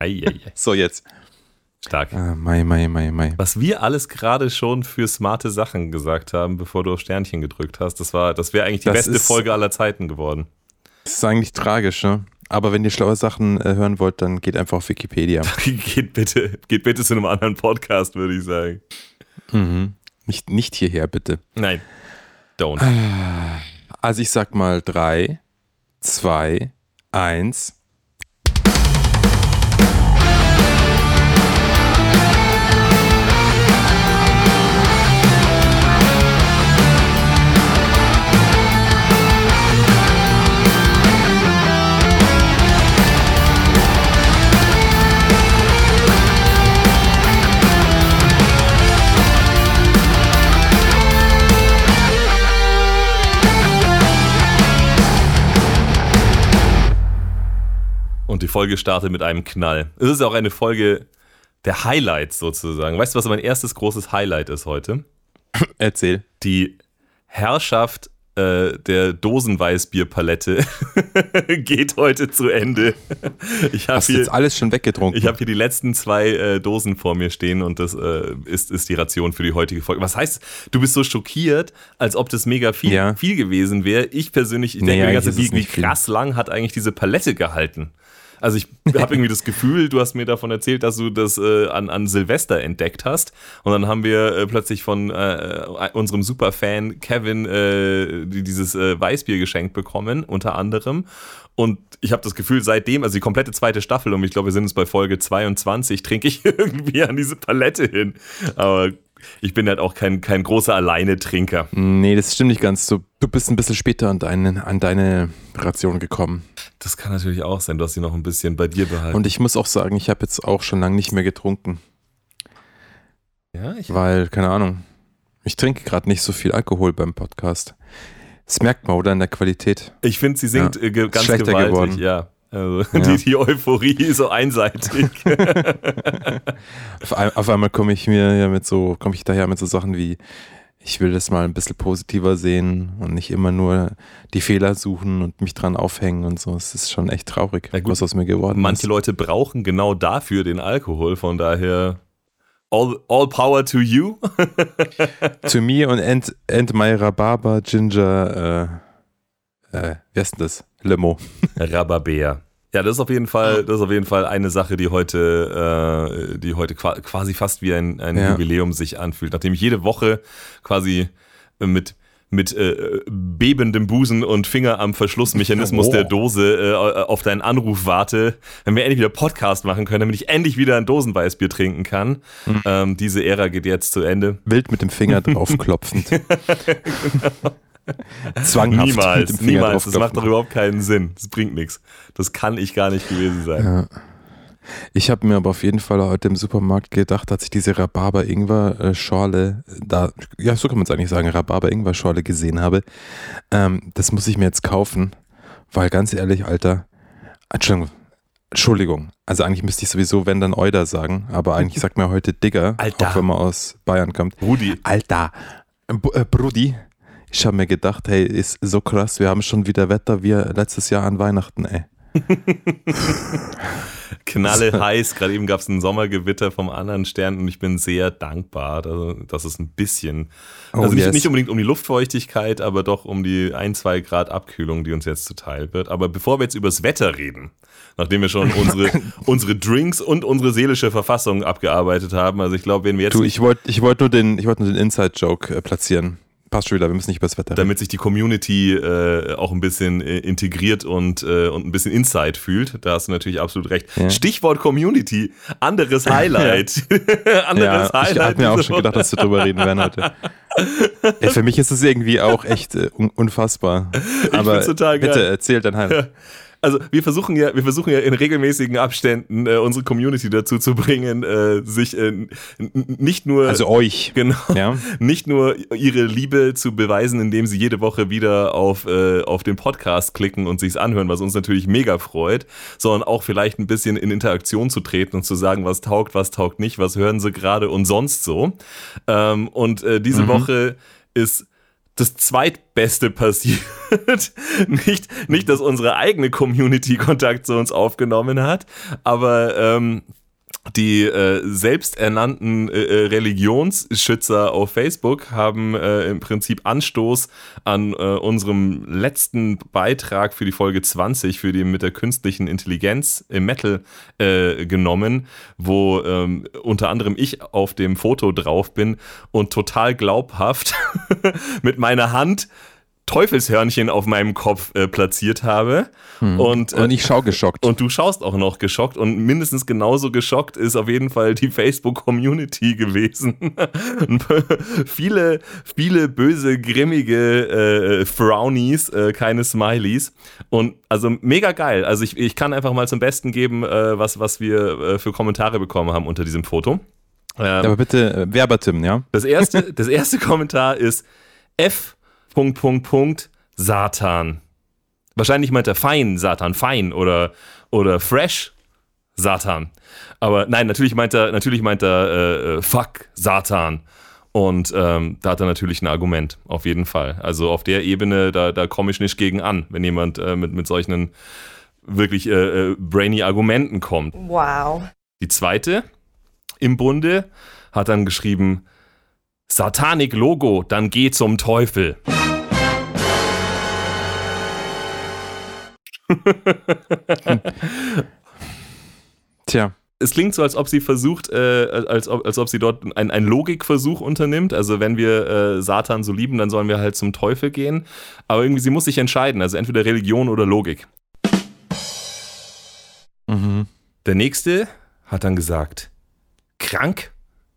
Ei, ei, ei. So, jetzt. Stark. Ah, Mai, Mai, Mai, Mai. Was wir alles gerade schon für smarte Sachen gesagt haben, bevor du auf Sternchen gedrückt hast, das war, das wäre eigentlich die Das beste ist- Folge aller Zeiten geworden. Das ist eigentlich tragisch, ne? Aber wenn ihr schlaue Sachen äh, hören wollt, dann geht einfach auf Wikipedia. geht bitte, geht bitte zu einem anderen Podcast, würde ich sagen. mhm. nicht, nicht hierher, bitte. Nein. Don't. Also ich sag mal drei, zwei, eins. Und die Folge startet mit einem Knall. Es ist auch eine Folge der Highlights sozusagen. Weißt du, was mein erstes großes Highlight ist heute? Erzähl. Die Herrschaft äh, der Dosenweißbierpalette geht heute zu Ende. Ich habe Hast hier, jetzt alles schon weggetrunken? ich hab hier die letzten zwei äh, Dosen vor mir stehen und das äh, ist, ist die Ration für die heutige Folge. Was heißt, du bist so schockiert, als ob das mega viel, Ja. viel gewesen wäre. Ich persönlich, ich Nee, denke mir wie, wie krass lang hat eigentlich diese Palette gehalten? Also ich habe irgendwie das Gefühl, du hast mir davon erzählt, dass du das äh, an, an Silvester entdeckt hast. Und dann haben wir äh, plötzlich von äh, unserem Superfan Kevin äh, die- dieses äh, Weißbier geschenkt bekommen, unter anderem. Und ich habe das Gefühl, seitdem, also die komplette zweite Staffel, und ich glaube, wir sind jetzt bei Folge 22, trinke ich irgendwie an diese Palette hin. Aber ich bin halt auch kein, kein großer Alleinetrinker. nee, das stimmt nicht ganz. Du, du bist ein bisschen später an deine, an deine Ration gekommen. Das kann natürlich auch sein, du hast sie noch ein bisschen bei dir behalten. Und ich muss auch sagen, ich habe jetzt auch schon lange nicht mehr getrunken. ja, ich Weil, keine Ahnung, ich trinke gerade nicht so viel Alkohol beim Podcast. Das merkt man, oder? In der Qualität. Ich finde, sie singt Ja. äh, ganz Schlechter gewaltig, geworden. ja. Also Ja. Die, die Euphorie so einseitig. Auf, ein, auf einmal komme ich mir ja mit so, komme ich daher mit so Sachen wie, ich will das mal ein bisschen positiver sehen und nicht immer nur die Fehler suchen und mich dran aufhängen und so. Es ist schon echt traurig, Na gut, was aus mir geworden Manche ist. Leute brauchen genau dafür den Alkohol, von daher all, all power to you. Zu mir und End, End My Rhabarber Ginger, äh, äh, wer ist denn das? Limo. Rhabarber. Ja, das ist auf jeden Fall, das ist auf jeden Fall eine Sache, die heute, äh, die heute qua- quasi fast wie ein, ein Ja. Jubiläum sich anfühlt. Nachdem ich jede Woche quasi mit mit äh, bebendem Busen und Finger am Verschlussmechanismus Oh. der Dose äh, auf deinen Anruf warte, wenn wir endlich wieder Podcast machen können, damit ich endlich wieder ein Dosenweißbier trinken kann. Mhm. Ähm, diese Ära geht jetzt zu Ende. Wild mit dem Finger draufklopfend. Zwanghaft Niemals, niemals. Das macht doch überhaupt keinen Sinn. Das bringt nichts. Das kann ich gar nicht gewesen sein. Ja. Ich habe mir aber auf jeden Fall heute im Supermarkt gedacht, als ich diese Rhabarber-Ingwer-Schorle, da, ja, so kann man es eigentlich sagen, Rhabarber-Ingwer-Schorle gesehen habe, ähm, das muss ich mir jetzt kaufen, weil ganz ehrlich, Alter, Entschuldigung, Entschuldigung, also eigentlich müsste ich sowieso, wenn dann Euder sagen, aber eigentlich sagt man heute Digger, Alter. auch wenn man aus Bayern kommt. Rudi, Alter, B äh, Brudi, ich habe mir gedacht, hey, ist so krass, wir haben schon wieder Wetter wie letztes Jahr an Weihnachten, ey. knalle heiß. Gerade eben gab es ein Sommergewitter vom anderen Stern und ich bin sehr dankbar, dass, es ein bisschen, Oh, also nicht, yes. nicht unbedingt um die Luftfeuchtigkeit, aber doch um die ein, zwei Grad Abkühlung, die uns jetzt zuteil wird. Aber bevor wir jetzt übers Wetter reden, nachdem wir schon unsere, unsere Drinks und unsere seelische Verfassung abgearbeitet haben, also ich glaube, wenn wir jetzt Du, ich wollte ich wollt nur den, ich wollt nur den Inside-Joke äh, platzieren. Passt schon wieder, wir müssen nicht über das Wetter damit sich die Community äh, auch ein bisschen äh, integriert und, äh, und ein bisschen Inside fühlt. Da hast du natürlich absolut recht. Ja. Stichwort Community, anderes Highlight. anderes Ja, ich habe mir auch schon gedacht, dass wir drüber reden werden heute. Ey, für mich ist es irgendwie auch echt äh, un unfassbar. Aber find's total geil. bitte erzähl dann halt. Also wir versuchen ja, wir versuchen ja in regelmäßigen Abständen äh, unsere Community dazu zu bringen, äh, sich äh, nicht nur Also euch. genau Ja. nicht nur ihre Liebe zu beweisen, indem sie jede Woche wieder auf, äh, auf den Podcast klicken und sich's anhören, was uns natürlich mega freut, sondern auch vielleicht ein bisschen in Interaktion zu treten und zu sagen, was taugt, was taugt nicht, was hören sie gerade und sonst so. Ähm, und äh, diese Woche ist das zweitbeste passiert. nicht, nicht, dass unsere eigene Community Kontakt zu uns aufgenommen hat, aber ähm, die äh, selbsternannten äh, äh, Religionsschützer auf Facebook haben äh, im Prinzip Anstoß an äh, unserem letzten Beitrag für die Folge 20 für die mit der künstlichen Intelligenz im Metal äh, genommen, wo ähm, unter anderem ich auf dem Foto drauf bin und total glaubhaft mit meiner Hand Teufelshörnchen auf meinem Kopf äh, platziert habe. Hm. Und, äh, und ich schaue geschockt. Und du schaust auch noch geschockt. Und mindestens genauso geschockt ist auf jeden Fall die Facebook-Community gewesen. viele, viele böse, grimmige äh, Frownies, äh, keine Smileys. Und also mega geil. Also ich, ich kann einfach mal zum Besten geben, äh, was, was wir äh, für Kommentare bekommen haben unter diesem Foto. Ähm, Aber bitte verbatim, ja? Das erste, das erste Kommentar ist F Punkt, Punkt, Punkt, Satan. Wahrscheinlich meint er fein, Satan, fein oder, oder fresh, Satan. Aber nein, natürlich meint er, natürlich meint er äh, äh, fuck, Satan. Und ähm, da hat er natürlich ein Argument, auf jeden Fall. Also auf der Ebene, da, da komme ich nicht gegen an, wenn jemand äh, mit, mit solchen wirklich äh, äh, brainy Argumenten kommt. Wow. Die zweite im Bunde hat dann geschrieben, Satanik Logo, dann geh zum Teufel. Tja. Es klingt so, als ob sie versucht, äh, als, ob, als ob sie dort einen, einen Logikversuch unternimmt. Also wenn wir äh, Satan so lieben, dann sollen wir halt zum Teufel gehen. Aber irgendwie, sie muss sich entscheiden. Also entweder Religion oder Logik. Mhm. Der nächste hat dann gesagt, krank?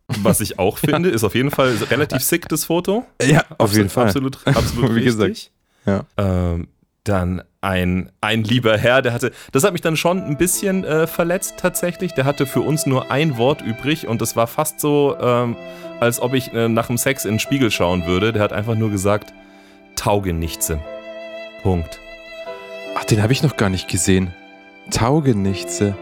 Was ich auch finde, ist auf jeden Fall relativ sick, das Foto. Ja, auf absolut, jeden Fall. Absolut, absolut Wie richtig. Gesagt. Ja. Ähm, dann ein, ein lieber Herr, der hatte, das hat mich dann schon ein bisschen äh, verletzt tatsächlich. Der hatte für uns nur ein Wort übrig und das war fast so, ähm, als ob ich äh, nach dem Sex in den Spiegel schauen würde. Der hat einfach nur gesagt, Taugenichtse. Punkt. Ach, den habe ich noch gar nicht gesehen. Taugenichtse.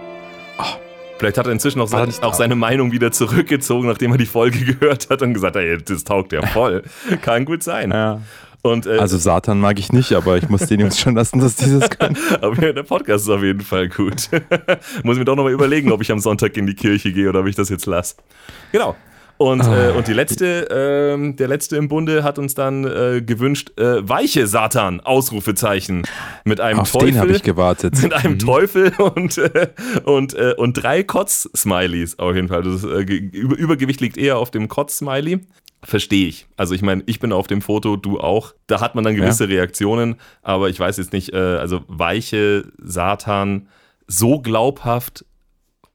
Vielleicht hat er inzwischen auch, sein, auch seine Meinung wieder zurückgezogen, nachdem er die Folge gehört hat und gesagt hat, ey, das taugt ja voll. Kann gut sein. Ja. Und, äh, also Satan mag ich nicht, aber ich muss den Jungs schon lassen, dass die das können. aber der Podcast ist auf jeden Fall gut. muss mir doch nochmal überlegen, ob ich am Sonntag in die Kirche gehe oder ob ich das jetzt lasse. Genau. Und, äh, und die letzte, äh, der letzte im Bunde hat uns dann äh, gewünscht, äh, weiche Satan, Ausrufezeichen. Mit einem Auf Teufel. den habe ich gewartet. Mit einem mhm. Teufel und, äh, und, äh, und drei Kotz-Smileys auf jeden Fall. Das Über Übergewicht liegt eher auf dem Kotz-Smiley. Verstehe ich. Also ich meine, ich bin auf dem Foto, du auch. Da hat man dann gewisse ja. Reaktionen, aber ich weiß jetzt nicht, also weiche Satan so glaubhaft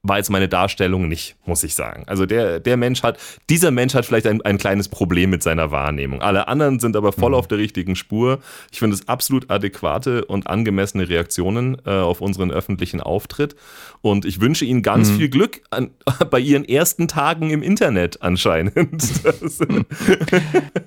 war jetzt meine Darstellung nicht, muss ich sagen. Also der, der Mensch hat, dieser Mensch hat vielleicht ein, ein kleines Problem mit seiner Wahrnehmung. Alle anderen sind aber voll mhm. auf der richtigen Spur. Ich finde es absolut adäquate und angemessene Reaktionen äh, auf unseren öffentlichen Auftritt. Und ich wünsche Ihnen ganz mhm. viel Glück an, bei Ihren ersten Tagen im Internet anscheinend.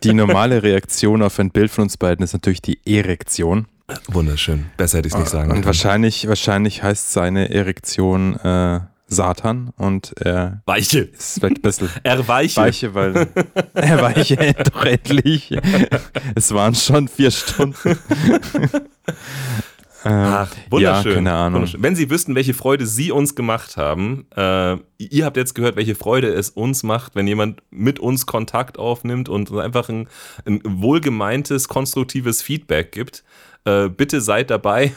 die normale Reaktion auf ein Bild von uns beiden ist natürlich die Erektion. Wunderschön. Besser hätte ich es nicht sagen. Und wahrscheinlich, wahrscheinlich heißt seine Erektion äh, Satan und er Weiche. ist vielleicht ein bisschen er weiche. Weiche, weil er weiche doch endlich. es waren schon vier Stunden. Ähm, Ach, wunderschön. Ja, keine Ahnung. Wunderschön. Wenn Sie wüssten, welche Freude Sie uns gemacht haben, äh, ihr habt jetzt gehört, welche Freude es uns macht, wenn jemand mit uns Kontakt aufnimmt und einfach ein, ein wohlgemeintes, konstruktives Feedback gibt. Äh, bitte seid dabei,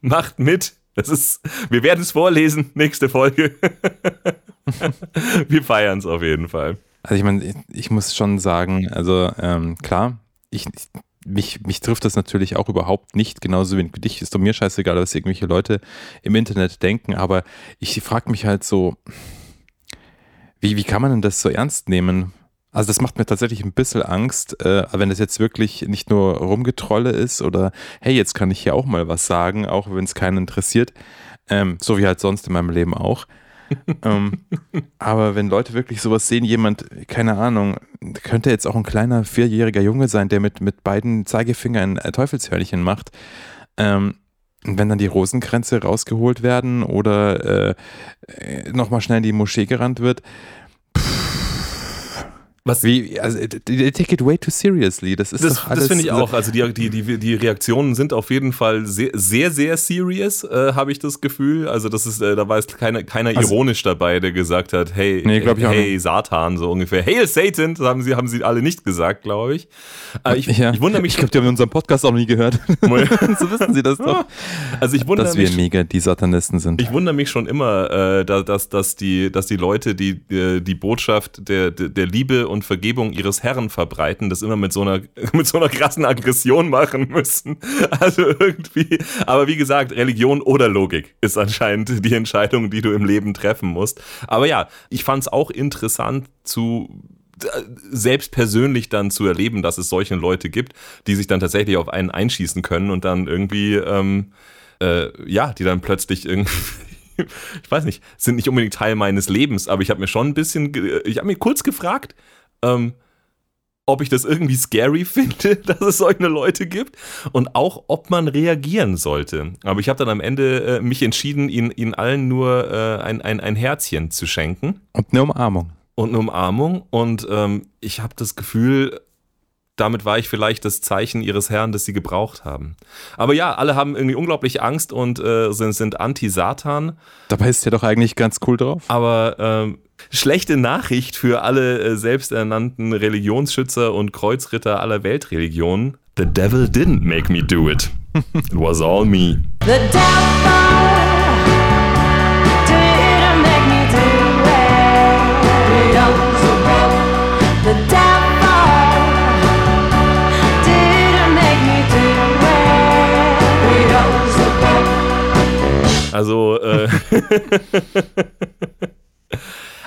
macht mit, das ist, wir werden es vorlesen, nächste Folge. wir feiern es auf jeden Fall. Also ich meine, ich, ich muss schon sagen, also ähm, klar, ich, mich, mich trifft das natürlich auch überhaupt nicht, genauso wie dich ist doch mir scheißegal, was irgendwelche Leute im Internet denken, aber ich frage mich halt so, wie, wie kann man denn das so ernst nehmen? Also das macht mir tatsächlich ein bisschen Angst, äh, wenn das jetzt wirklich nicht nur Rumgetrolle ist oder hey, jetzt kann ich hier auch mal was sagen, auch wenn es keinen interessiert, ähm, so wie halt sonst in meinem Leben auch. ähm, aber wenn Leute wirklich sowas sehen, jemand, keine Ahnung, könnte jetzt auch ein kleiner vierjähriger Junge sein, der mit, mit beiden Zeigefingern ein Teufelshörnchen macht. Ähm, wenn dann die Rosenkränze rausgeholt werden oder äh, nochmal schnell in die Moschee gerannt wird, Was? Wie, also, they take it way too seriously. Das ist das, doch alles, das finde ich auch. Also die, die, die, die Reaktionen sind auf jeden Fall sehr, sehr, sehr serious, äh, habe ich das Gefühl. Also das ist, äh, da war jetzt keiner, keiner also, ironisch dabei, der gesagt hat, hey, nee, hey, Satan, so ungefähr. Hey, Satan, das haben sie, haben sie alle nicht gesagt, glaube ich. Äh, ich. Ja, ich wundere mich. Ich glaube, die haben unseren Podcast auch nie gehört. so wissen sie das doch. Also ich wundere dass mich, wir mega die Satanisten sind. Ich wundere mich schon immer, äh, dass, dass, die, dass die Leute, die äh, die Botschaft der, der Liebe und Vergebung ihres Herrn verbreiten, das immer mit so einer, mit so einer krassen Aggression machen müssen. Also irgendwie, aber wie gesagt, Religion oder Logik ist anscheinend die Entscheidung, die du im Leben treffen musst. Aber ja, ich fand es auch interessant zu selbst persönlich dann zu erleben, dass es solche Leute gibt, die sich dann tatsächlich auf einen einschießen können und dann irgendwie, ähm, äh, ja, die dann plötzlich irgendwie ich weiß nicht, sind nicht unbedingt Teil meines Lebens, aber ich habe mir schon ein bisschen, ich habe mir kurz gefragt, ähm, ob ich das irgendwie scary finde, dass es solche Leute gibt und auch, ob man reagieren sollte. Aber ich habe dann am Ende äh, mich entschieden, ihnen, ihnen allen nur äh, ein, ein, ein Herzchen zu schenken. Und eine Umarmung. Und eine Umarmung. Und ähm, ich habe das Gefühl, damit war ich vielleicht das Zeichen ihres Herrn, das sie gebraucht haben. Aber ja, alle haben irgendwie unglaublich Angst und äh, sind, sind anti-Satan. Dabei ist ja doch eigentlich ganz cool drauf. Aber ähm, schlechte Nachricht für alle äh, selbsternannten Religionsschützer und Kreuzritter aller Weltreligionen. The devil didn't make me do it. It was all me. The devil Also, äh,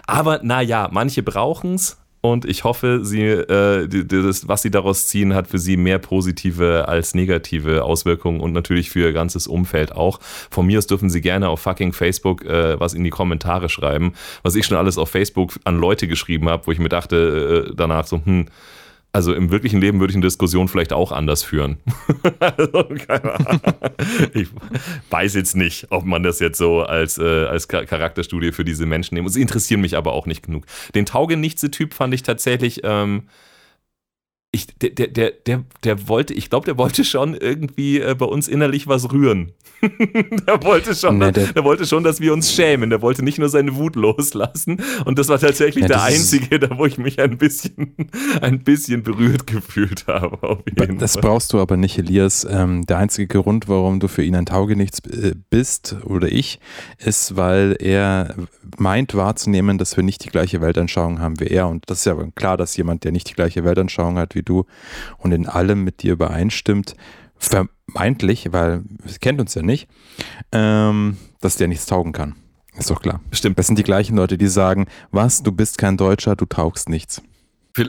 aber naja, manche brauchen es und ich hoffe, sie, äh, das, was sie daraus ziehen, hat für sie mehr positive als negative Auswirkungen und natürlich für ihr ganzes Umfeld auch. Von mir aus dürfen sie gerne auf fucking Facebook äh, was in die Kommentare schreiben, was ich schon alles auf Facebook an Leute geschrieben habe, wo ich mir dachte äh, danach so, hm, also im wirklichen Leben würde ich eine Diskussion vielleicht auch anders führen. also. Ich weiß jetzt nicht, ob man das jetzt so als, äh, als Charakterstudie für diese Menschen nehmen. Sie interessieren mich aber auch nicht genug. Den Taugenichtse-Typ fand ich tatsächlich. Ähm, ich, der, der, der, der, der wollte, ich glaube, der wollte schon irgendwie äh, bei uns innerlich was rühren. der wollte schon, nee, der, der, wollte schon, dass wir uns schämen. Der wollte nicht nur seine Wut loslassen. Und das war tatsächlich ja, der einzige, da wo ich mich ein bisschen, ein bisschen berührt gefühlt habe. das Fall. brauchst du aber nicht, Elias. Ähm, der einzige Grund, warum du für ihn ein Taugenichts äh, bist oder ich, ist, weil er meint wahrzunehmen, dass wir nicht die gleiche Weltanschauung haben wie er. Und das ist ja klar, dass jemand, der nicht die gleiche Weltanschauung hat wie du und in allem mit dir übereinstimmt, vermeintlich, weil es kennt uns ja nicht, ähm, dass der nichts taugen kann. Ist doch klar. Stimmt. Das sind die gleichen Leute, die sagen, was, du bist kein Deutscher, du taugst nichts.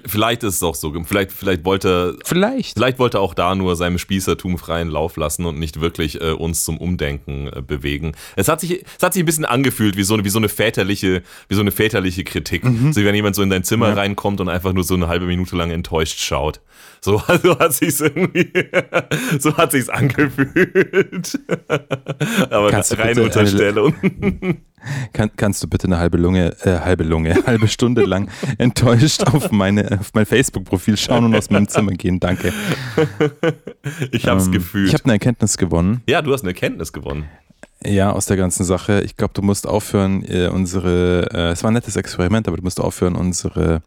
Vielleicht ist es auch so. Vielleicht, vielleicht wollte vielleicht. vielleicht wollte auch da nur seinem Spießertum freien Lauf lassen und nicht wirklich äh, uns zum Umdenken äh, bewegen. Es hat sich, es hat sich ein bisschen angefühlt wie so eine, wie so eine väterliche, wie so eine väterliche Kritik. Mhm. So wie wenn jemand so in dein Zimmer ja. reinkommt und einfach nur so eine halbe Minute lang enttäuscht schaut. So, so hat sich's irgendwie, so hat sich's angefühlt. Aber Kannst reine Unterstellung. Kann, kannst du bitte eine halbe Lunge, äh, halbe Lunge, halbe Stunde lang enttäuscht auf, meine, auf mein Facebook-Profil schauen und aus meinem Zimmer gehen? Danke. Ich habe es ähm, gefühlt. Ich habe eine Erkenntnis gewonnen. Ja, du hast eine Erkenntnis gewonnen. Ja, aus der ganzen Sache. Ich glaube, du musst aufhören, äh, unsere, äh, es war ein nettes Experiment, aber du musst aufhören, unsere,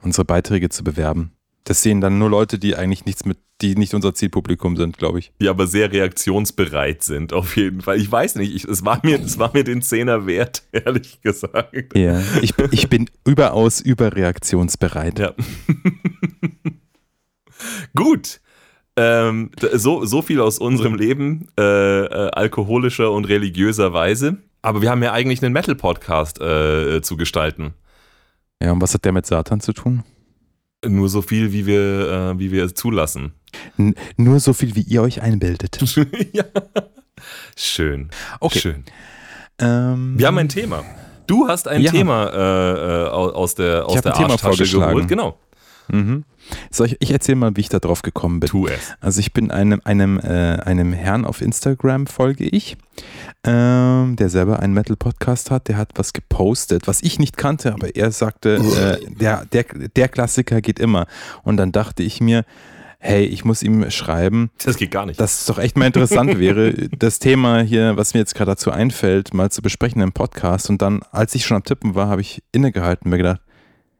unsere Beiträge zu bewerben. Das sehen dann nur Leute, die eigentlich nichts mit, die nicht unser Zielpublikum sind, glaube ich. Die aber sehr reaktionsbereit sind, auf jeden Fall. Ich weiß nicht, ich, es, war mir, es war mir den Zehner wert, ehrlich gesagt. Ja, ich, ich bin überaus überreaktionsbereit. Ja. Gut. Ähm, so, so viel aus unserem Leben, äh, äh, alkoholischer und religiöser Weise. Aber wir haben ja eigentlich einen Metal-Podcast äh, zu gestalten. Ja, und was hat der mit Satan zu tun? Nur so viel, wie wir, äh, wie wir zulassen. N nur so viel, wie ihr euch einbildet. ja. Schön. Okay. Schön. Ähm, wir haben ein Thema. Du hast ein ja. Thema äh, äh aus der, aus der Arschtasche geholt. Genau. Mhm. So, ich, ich erzähle mal, wie ich da drauf gekommen bin. Tu es. Also ich bin einem, einem, äh, einem Herrn auf Instagram folge ich, ähm, der selber einen Metal-Podcast hat, der hat was gepostet, was ich nicht kannte, aber er sagte, äh, der, der, der Klassiker geht immer. Und dann dachte ich mir, hey, ich muss ihm schreiben, Das geht gar nicht. dass es doch echt mal interessant wäre, das Thema hier, was mir jetzt gerade dazu einfällt, mal zu besprechen im Podcast. Und dann, als ich schon am Tippen war, habe ich innegehalten und mir gedacht,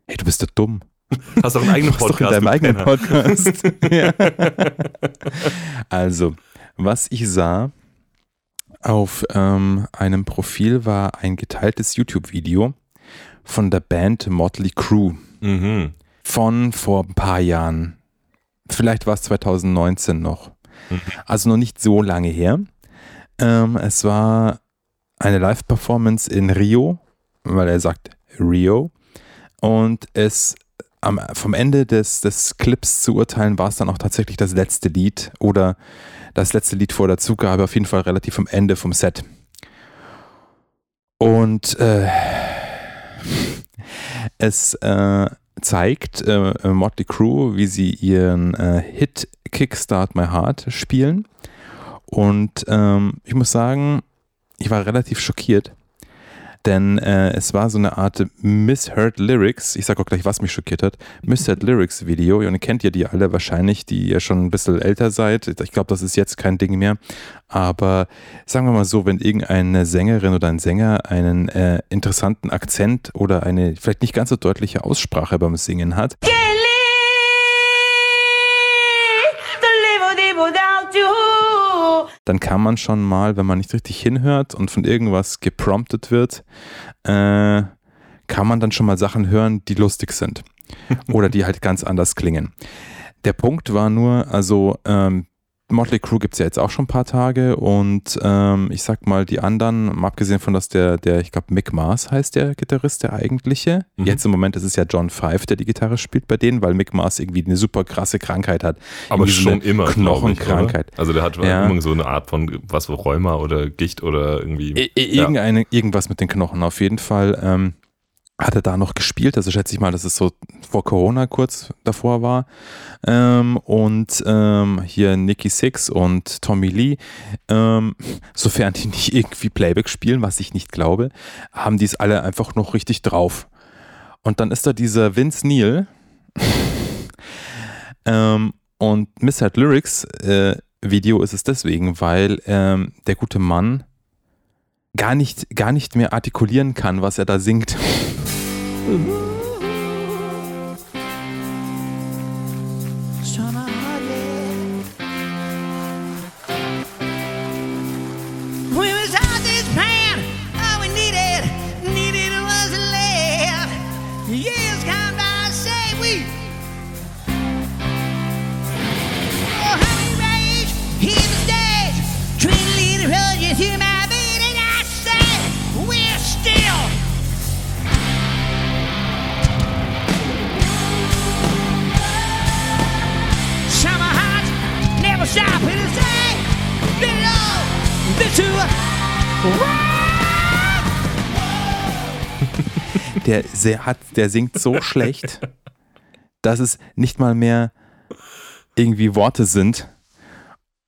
hey, du bist doch dumm. Hast doch einen eigenen Du hast doch Podcast. in deinem eigenen Penner. Podcast. ja. Also, was ich sah auf ähm, einem Profil war ein geteiltes YouTube-Video von der Band Motley Crue Mhm. von vor ein paar Jahren. Vielleicht war es 2019 noch. Mhm. Also noch nicht so lange her. Ähm, es war eine Live-Performance in Rio, weil er sagt Rio. Und es am, vom Ende des, des Clips zu urteilen, war es dann auch tatsächlich das letzte Lied oder das letzte Lied vor der Zugabe, auf jeden Fall relativ am Ende vom Set. Und äh, es äh, zeigt äh, Motley Crue, wie sie ihren äh, Hit Kickstart My Heart spielen. Und ähm, ich muss sagen, ich war relativ schockiert, denn äh, es war so eine Art Misheard Lyrics. Ich sage auch gleich, was mich schockiert hat. Misheard Lyrics Video. Und ihr kennt ihr die alle wahrscheinlich, die ihr schon ein bisschen älter seid. Ich glaube, das ist jetzt kein Ding mehr. Aber sagen wir mal so, wenn irgendeine Sängerin oder ein Sänger einen äh, interessanten Akzent oder eine vielleicht nicht ganz so deutliche Aussprache beim Singen hat, Can't dann kann man schon mal, wenn man nicht richtig hinhört und von irgendwas gepromptet wird, äh, kann man dann schon mal Sachen hören, die lustig sind oder die halt ganz anders klingen. Der Punkt war nur, also ähm, Motley Crue gibt es ja jetzt auch schon ein paar Tage und ähm, ich sag mal, die anderen, abgesehen von, dass der, der ich glaube, Mick Mars heißt der Gitarrist, der eigentliche. Mhm. Jetzt im Moment ist es ja John Five, der die Gitarre spielt bei denen, weil Mick Mars irgendwie eine super krasse Krankheit hat. Aber Irgendwie schon immer. ich, Knochenkrankheit. Also der hat Ja. immer so eine Art von was Rheuma oder Gicht oder irgendwie. I- i- Irgendeine, irgendwas mit den Knochen. Auf jeden Fall ähm, hat er da noch gespielt. Also schätze ich mal, dass es so vor Corona kurz davor war. Ähm, und ähm, hier Nicky Six und Tommy Lee, ähm, sofern die nicht irgendwie Playback spielen, was ich nicht glaube, haben die es alle einfach noch richtig drauf. Und dann ist da dieser Vince Neil ähm, und Misheard Lyrics äh, Video ist es deswegen, weil ähm, der gute Mann gar nicht, gar nicht mehr artikulieren kann, was er da singt. 嗯 Der, sehr hat, der singt so schlecht, dass es nicht mal mehr irgendwie Worte sind.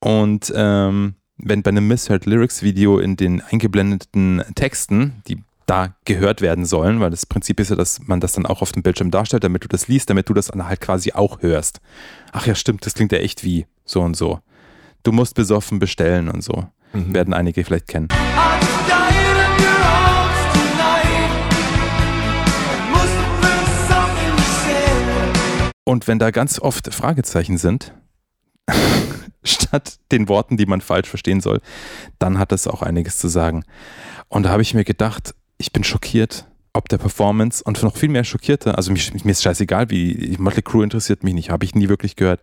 Und ähm, wenn bei einem Misheard Lyrics Video in den eingeblendeten Texten, die da gehört werden sollen, weil das Prinzip ist ja, dass man das dann auch auf dem Bildschirm darstellt, damit du das liest, damit du das dann halt quasi auch hörst. Ach ja, stimmt, das klingt ja echt wie so und so. Du musst besoffen bestellen und so. Werden einige vielleicht kennen. Und wenn da ganz oft Fragezeichen sind, statt den Worten, die man falsch verstehen soll, dann hat das auch einiges zu sagen. Und da habe ich mir gedacht, ich bin schockiert, ob der Performance und noch viel mehr schockierter, also mich, mir ist scheißegal, wie Motley Crue interessiert mich nicht, habe ich nie wirklich gehört,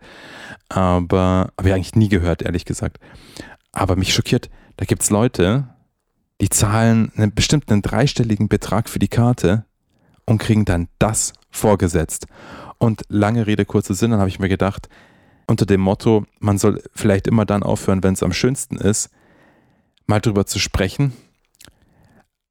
aber habe ich eigentlich nie gehört, ehrlich gesagt. Aber mich schockiert, da gibt es Leute, die zahlen einen bestimmten dreistelligen Betrag für die Karte und kriegen dann das vorgesetzt. Und lange Rede, kurzer Sinn, dann habe ich mir gedacht, unter dem Motto, man soll vielleicht immer dann aufhören, wenn es am schönsten ist, mal drüber zu sprechen,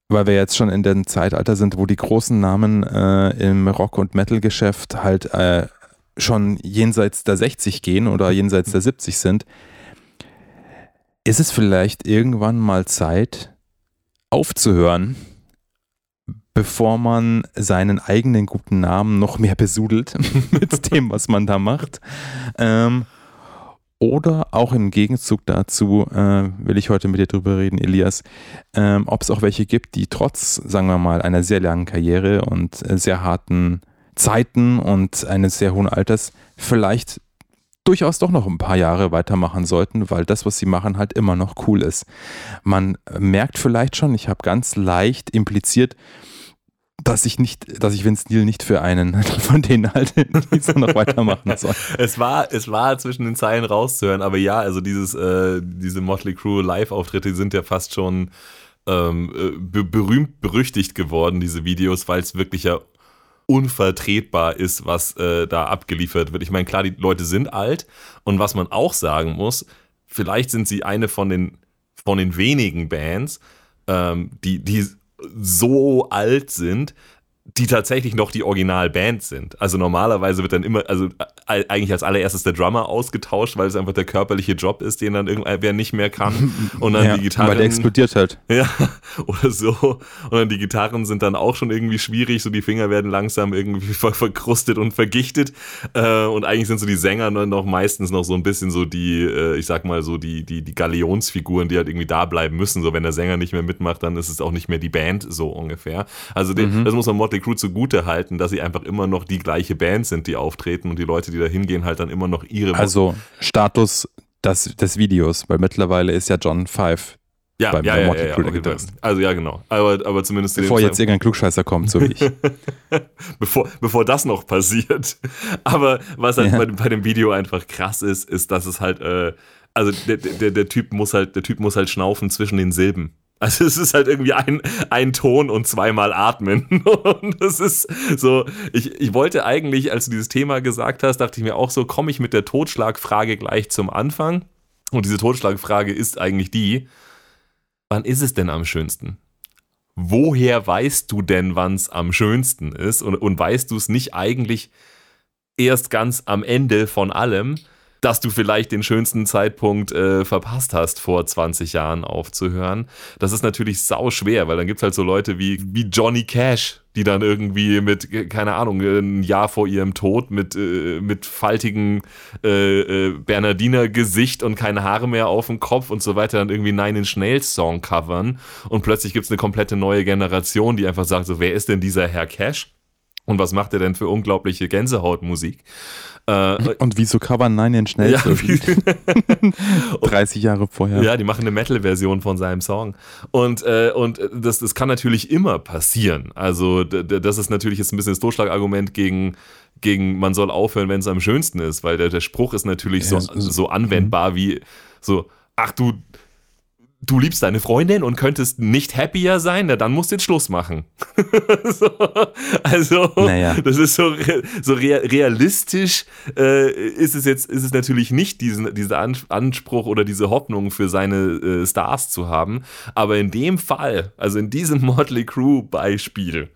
weil wir jetzt schon in dem Zeitalter sind, wo die großen Namen äh, im Rock- und Metal-Geschäft halt äh, schon jenseits der 60 gehen oder jenseits der 70 sind, ist es vielleicht irgendwann mal Zeit aufzuhören, bevor man seinen eigenen guten Namen noch mehr besudelt mit dem, was man da macht. Ähm, oder auch im Gegenzug dazu äh, will ich heute mit dir drüber reden, Elias, ähm, ob es auch welche gibt, die trotz, sagen wir mal, einer sehr langen Karriere und äh, sehr harten Zeiten und eines sehr hohen Alters vielleicht durchaus doch noch ein paar Jahre weitermachen sollten, weil das, was sie machen, halt immer noch cool ist. Man merkt vielleicht schon, ich habe ganz leicht impliziert, dass ich nicht, dass ich Vince Neil nicht für einen von denen halte, die so noch weitermachen sollen. Es war, es war zwischen den Zeilen rauszuhören, aber ja, also dieses, äh, diese Motley Crue Live-Auftritte sind ja fast schon ähm, äh, be berühmt berüchtigt geworden, diese Videos, weil es wirklich ja unvertretbar ist, was äh, da abgeliefert wird. Ich meine, klar, die Leute sind alt und was man auch sagen muss, vielleicht sind sie eine von den, von den wenigen Bands, ähm, die, die so alt sind, die tatsächlich noch die Originalband sind. Also normalerweise wird dann immer, also äh, eigentlich als allererstes der Drummer ausgetauscht, weil es einfach der körperliche Job ist, den dann irgendwer nicht mehr kann. Und dann Ja, die Gitarren. Weil der explodiert halt. Ja, oder so. Und dann die Gitarren sind dann auch schon irgendwie schwierig, so die Finger werden langsam irgendwie ver verkrustet und vergichtet. Äh, und eigentlich sind so die Sänger dann noch meistens noch so ein bisschen so die, äh, ich sag mal so, die, die, die Galionsfiguren, die halt irgendwie da bleiben müssen. So, wenn der Sänger nicht mehr mitmacht, dann ist es auch nicht mehr die Band, so ungefähr. Also den, das muss man Motley Crue zugute halten, dass sie einfach immer noch die gleiche Band sind, die auftreten und die Leute, die da hingehen, halt dann immer noch ihre Also Status des, des Videos, weil mittlerweile ist ja John Five, ja, beim- ja, bei ja, ja, ja. Also ja, genau. Aber, aber zumindest bevor jetzt irgendein Klugscheißer kommt, so wie ich. bevor, bevor das noch passiert. Aber was halt Ja. bei, bei dem Video einfach krass ist, ist, dass es halt, äh, also der, der, der Typ muss halt, der Typ muss halt schnaufen zwischen den Silben. Also es ist halt irgendwie ein, ein Ton und zweimal atmen. Und das ist so, ich, ich wollte eigentlich, als du dieses Thema gesagt hast, dachte ich mir auch so, komme ich mit der Totschlagfrage gleich zum Anfang. Und diese Totschlagfrage ist eigentlich die, wann ist es denn am schönsten? woher weißt du denn, wann es am schönsten ist? Und, und weißt du es nicht eigentlich erst ganz am Ende von allem, dass du vielleicht den schönsten Zeitpunkt äh, verpasst hast, vor 20 Jahren aufzuhören? Das ist natürlich sau schwer, weil dann gibt es halt so Leute wie, wie Johnny Cash, die dann irgendwie mit, äh, keine Ahnung, ein Jahr vor ihrem Tod mit, äh, mit faltigem äh, äh, Bernardiner Gesicht und keine Haare mehr auf dem Kopf und so weiter dann irgendwie Nine Inch Nails Song covern und plötzlich gibt es eine komplette neue Generation, die einfach sagt so, wer ist denn dieser Herr Cash? Und was macht er denn für unglaubliche Gänsehautmusik? Äh, Und wieso covern Nine Inch Nails ja, wie, 30 Jahre vorher? ja, die machen eine Metal-Version von seinem Song. Und, äh, und das, das kann natürlich immer passieren. Also, das ist natürlich jetzt ein bisschen das Totschlagargument gegen, gegen man soll aufhören, wenn es am schönsten ist, weil der, der Spruch ist natürlich so, Ja, so- so anwendbar wie so, ach du, du liebst deine Freundin und könntest nicht happier sein, na dann musst du jetzt Schluss machen. so, also, Naja. das ist so, so rea- realistisch äh, ist es jetzt, ist es natürlich nicht diesen, dieser An Anspruch oder diese Hoffnung für seine äh, Stars zu haben. Aber in dem Fall, also in diesem Motley Crue Beispiel,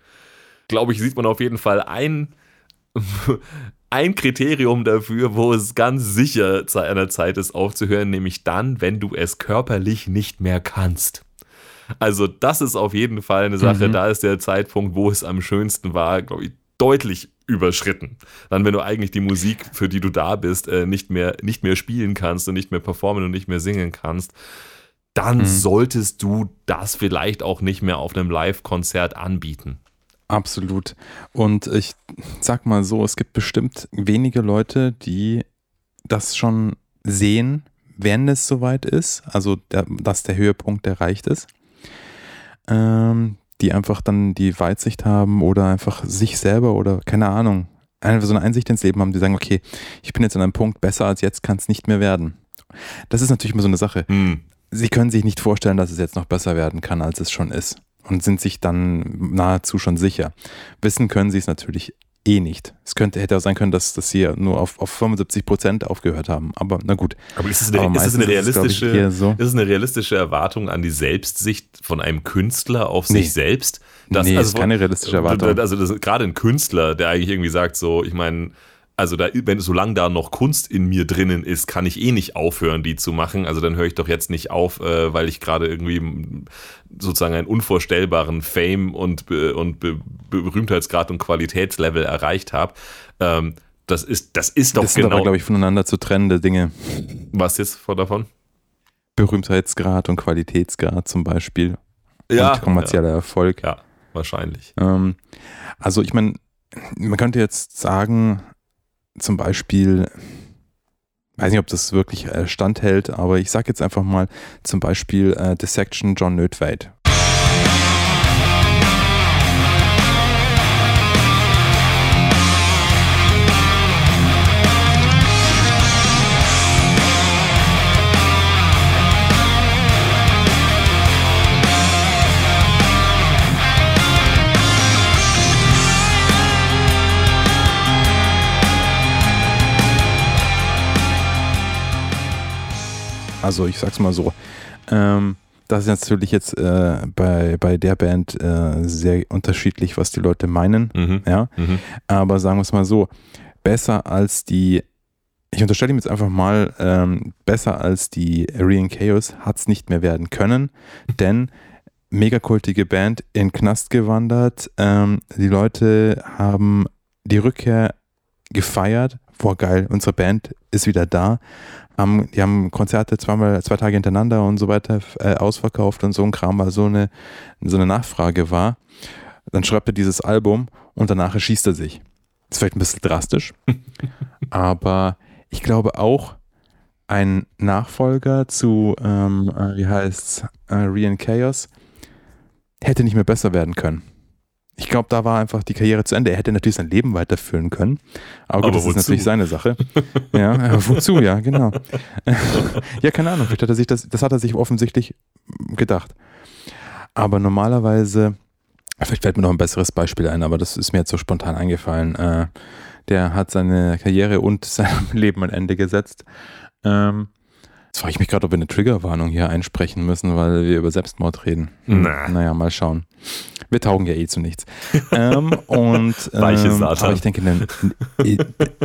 glaube ich, sieht man auf jeden Fall ein, ein Kriterium dafür, wo es ganz sicher zu einer Zeit ist aufzuhören, nämlich dann, wenn du es körperlich nicht mehr kannst. Also das ist auf jeden Fall eine Sache, Mhm. da ist der Zeitpunkt, wo es am schönsten war, glaube ich, deutlich überschritten. Dann, wenn du eigentlich die Musik, für die du da bist, äh, nicht, mehr, nicht mehr spielen kannst und nicht mehr performen und nicht mehr singen kannst, dann Mhm. solltest du das vielleicht auch nicht mehr auf einem Live-Konzert anbieten. Absolut. Und ich sag mal so, es gibt bestimmt wenige Leute, die das schon sehen, wenn es soweit ist, also der, dass der Höhepunkt erreicht ist. Ähm, die einfach dann die Weitsicht haben oder einfach sich selber oder keine Ahnung, einfach so eine Einsicht ins Leben haben, die sagen, okay, ich bin jetzt an einem Punkt, besser als jetzt kann es nicht mehr werden. Das ist natürlich immer so eine Sache Hm. sie können sich nicht vorstellen, dass es jetzt noch besser werden kann, als es schon ist. Und sind sich dann nahezu schon sicher. Wissen können sie es natürlich eh nicht. Es könnte, hätte auch sein können, dass, dass sie nur auf, auf 75 Prozent aufgehört haben. Aber na gut. Aber ist es eine, ist es eine meistens ist es, realistische, so. ist es eine realistische Erwartung an die Selbstsicht von einem Künstler auf Nee. sich selbst? nee, ist von- keine realistische Erwartung. Also das, gerade ein Künstler, der eigentlich irgendwie sagt, so, ich meine, also da, wenn solange da noch Kunst in mir drinnen ist, kann ich eh nicht aufhören, die zu machen. Also dann höre ich doch jetzt nicht auf, äh, weil ich gerade irgendwie sozusagen einen unvorstellbaren Fame und, und Be Berühmtheitsgrad und Qualitätslevel erreicht habe. Ähm, das ist, das ist doch das sind genau. aber, glaube ich, voneinander zu trennende Dinge. was jetzt vor davon? Berühmtheitsgrad und Qualitätsgrad zum Beispiel. und kommerzieller Erfolg. Ja, wahrscheinlich. Ähm, also ich meine, man könnte jetzt sagen, zum Beispiel, weiß nicht, ob das wirklich äh, standhält, aber ich sage jetzt einfach mal zum Beispiel äh, The Section John Nödweit. Also ich sag's mal so. Ähm, das ist natürlich jetzt äh, bei, bei der Band äh, sehr unterschiedlich, was die Leute meinen. Mhm. Ja, Mhm. aber sagen wir es mal so, besser als die, ich unterstelle ihm jetzt einfach mal, ähm, besser als die Arian Chaos hat es nicht mehr werden können, denn megakultige Band in Knast gewandert, ähm, die Leute haben die Rückkehr gefeiert, boah geil, unsere Band ist wieder da, haben, die haben Konzerte zweimal, zwei Tage hintereinander und so weiter äh, ausverkauft und so ein Kram, weil so eine, so eine Nachfrage war. Dann schreibt er dieses Album und danach erschießt er sich. Das ist vielleicht ein bisschen drastisch, aber ich glaube auch, ein Nachfolger zu, ähm, äh, wie heißt's, äh, Rian Chaos, hätte nicht mehr besser werden können. Ich glaube, da war einfach die Karriere zu Ende. Er hätte natürlich sein Leben weiterführen können. Aber gut, Aber das ist wozu? natürlich seine Sache. ja, äh, wozu, ja, genau. ja, keine Ahnung. Vielleicht hat er sich das, das hat er sich offensichtlich gedacht. Aber normalerweise, vielleicht fällt mir noch ein besseres Beispiel ein, aber das ist mir jetzt so spontan eingefallen. Äh, der hat seine Karriere und seinem Leben ein Ende gesetzt. Ähm, jetzt frage ich mich gerade, ob wir eine Triggerwarnung hier einsprechen müssen, weil wir über Selbstmord reden. Hm, Na. Naja, mal schauen. Wir taugen ja eh zu nichts. ähm, und Weiche ähm, Satan. aber ich denke, ne,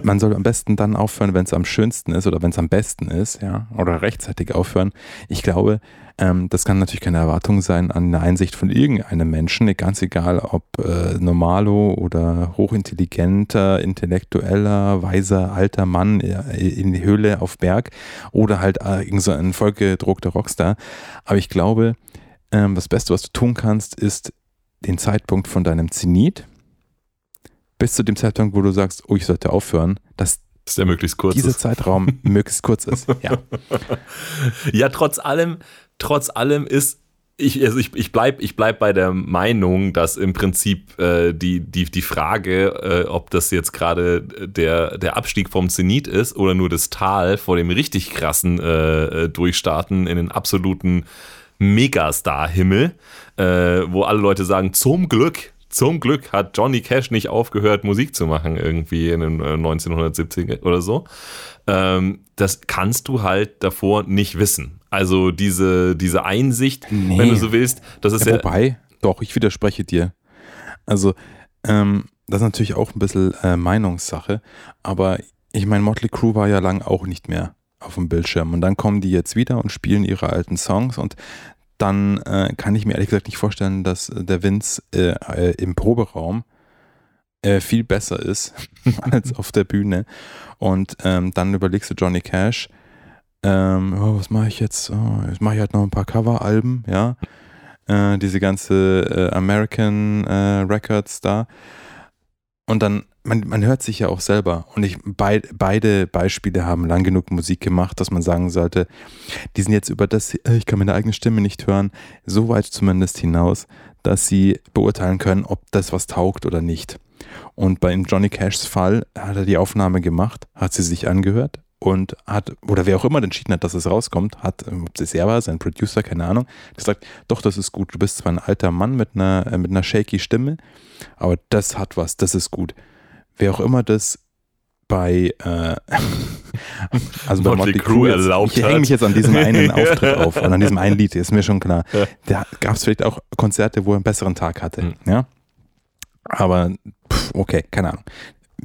man soll am besten dann aufhören, wenn es am schönsten ist oder wenn es am besten ist, ja, oder rechtzeitig aufhören. Ich glaube, ähm, das kann natürlich keine Erwartung sein an eine Einsicht von irgendeinem Menschen, ganz egal ob äh, Normalo oder hochintelligenter, intellektueller, weiser, alter Mann in die Höhle auf Berg oder halt äh, irgend so ein vollgedruckter Rockstar. Aber ich glaube, ähm, das Beste, was du tun kannst, ist den Zeitpunkt von deinem Zenit bis zu dem Zeitpunkt, wo du sagst, oh, ich sollte aufhören, dass Ist der möglichst kurz dieser ist. Zeitraum möglichst kurz ist. Ja. Ja, trotz allem, trotz allem ist, ich, also ich, ich bleib, ich bleib bei der Meinung, dass im Prinzip äh, die, die, die Frage, äh, ob das jetzt gerade der, der Abstieg vom Zenit ist oder nur das Tal vor dem richtig krassen äh, äh, Durchstarten in den absoluten Megastar-Himmel, äh, wo alle Leute sagen, zum Glück, zum Glück hat Johnny Cash nicht aufgehört, Musik zu machen, irgendwie in den äh, 1970er oder so. Ähm, das kannst du halt davor nicht wissen. Also diese, diese Einsicht, Nee. wenn du so willst, das ist Ja, ja, wobei, doch, ich widerspreche dir. Also, ähm, das ist natürlich auch ein bisschen äh, Meinungssache, aber ich meine, Motley Crue war ja lang auch nicht mehr auf dem Bildschirm und dann kommen die jetzt wieder und spielen ihre alten Songs und dann äh, kann ich mir ehrlich gesagt nicht vorstellen, dass der Vince äh, äh, im Proberaum äh, viel besser ist als auf der Bühne. Und ähm, dann überlegst du Johnny Cash, ähm, oh, was mache ich jetzt? Oh, jetzt mache ich halt noch ein paar Coveralben, ja. Äh, diese ganze äh, American äh, Records da. Und dann, man, man hört sich ja auch selber. Und ich, beid, beide Beispiele haben lang genug Musik gemacht, dass man sagen sollte, die sind jetzt über das, äh, ich kann meine eigene Stimme nicht hören, so weit zumindest hinaus, dass sie beurteilen können, ob das was taugt oder nicht. Und bei Johnny Cashs Fall hat er die Aufnahme gemacht, hat sie sich angehört und hat, oder wer auch immer entschieden hat, dass es rauskommt, hat, ähm, ob es er war, sein Producer, keine Ahnung, gesagt, doch, das ist gut. Du bist zwar ein alter Mann mit einer, äh, mit einer shaky Stimme, aber das hat was, das ist gut. Wer auch immer das bei, äh, also bei Motley Crue erlaubt ich hänge mich jetzt an diesem einen Auftritt auf und an diesem einen Lied, ist mir schon klar. Ja. Da gab es vielleicht auch Konzerte, wo er einen besseren Tag hatte, Mhm. ja. Aber, pff, okay, keine Ahnung.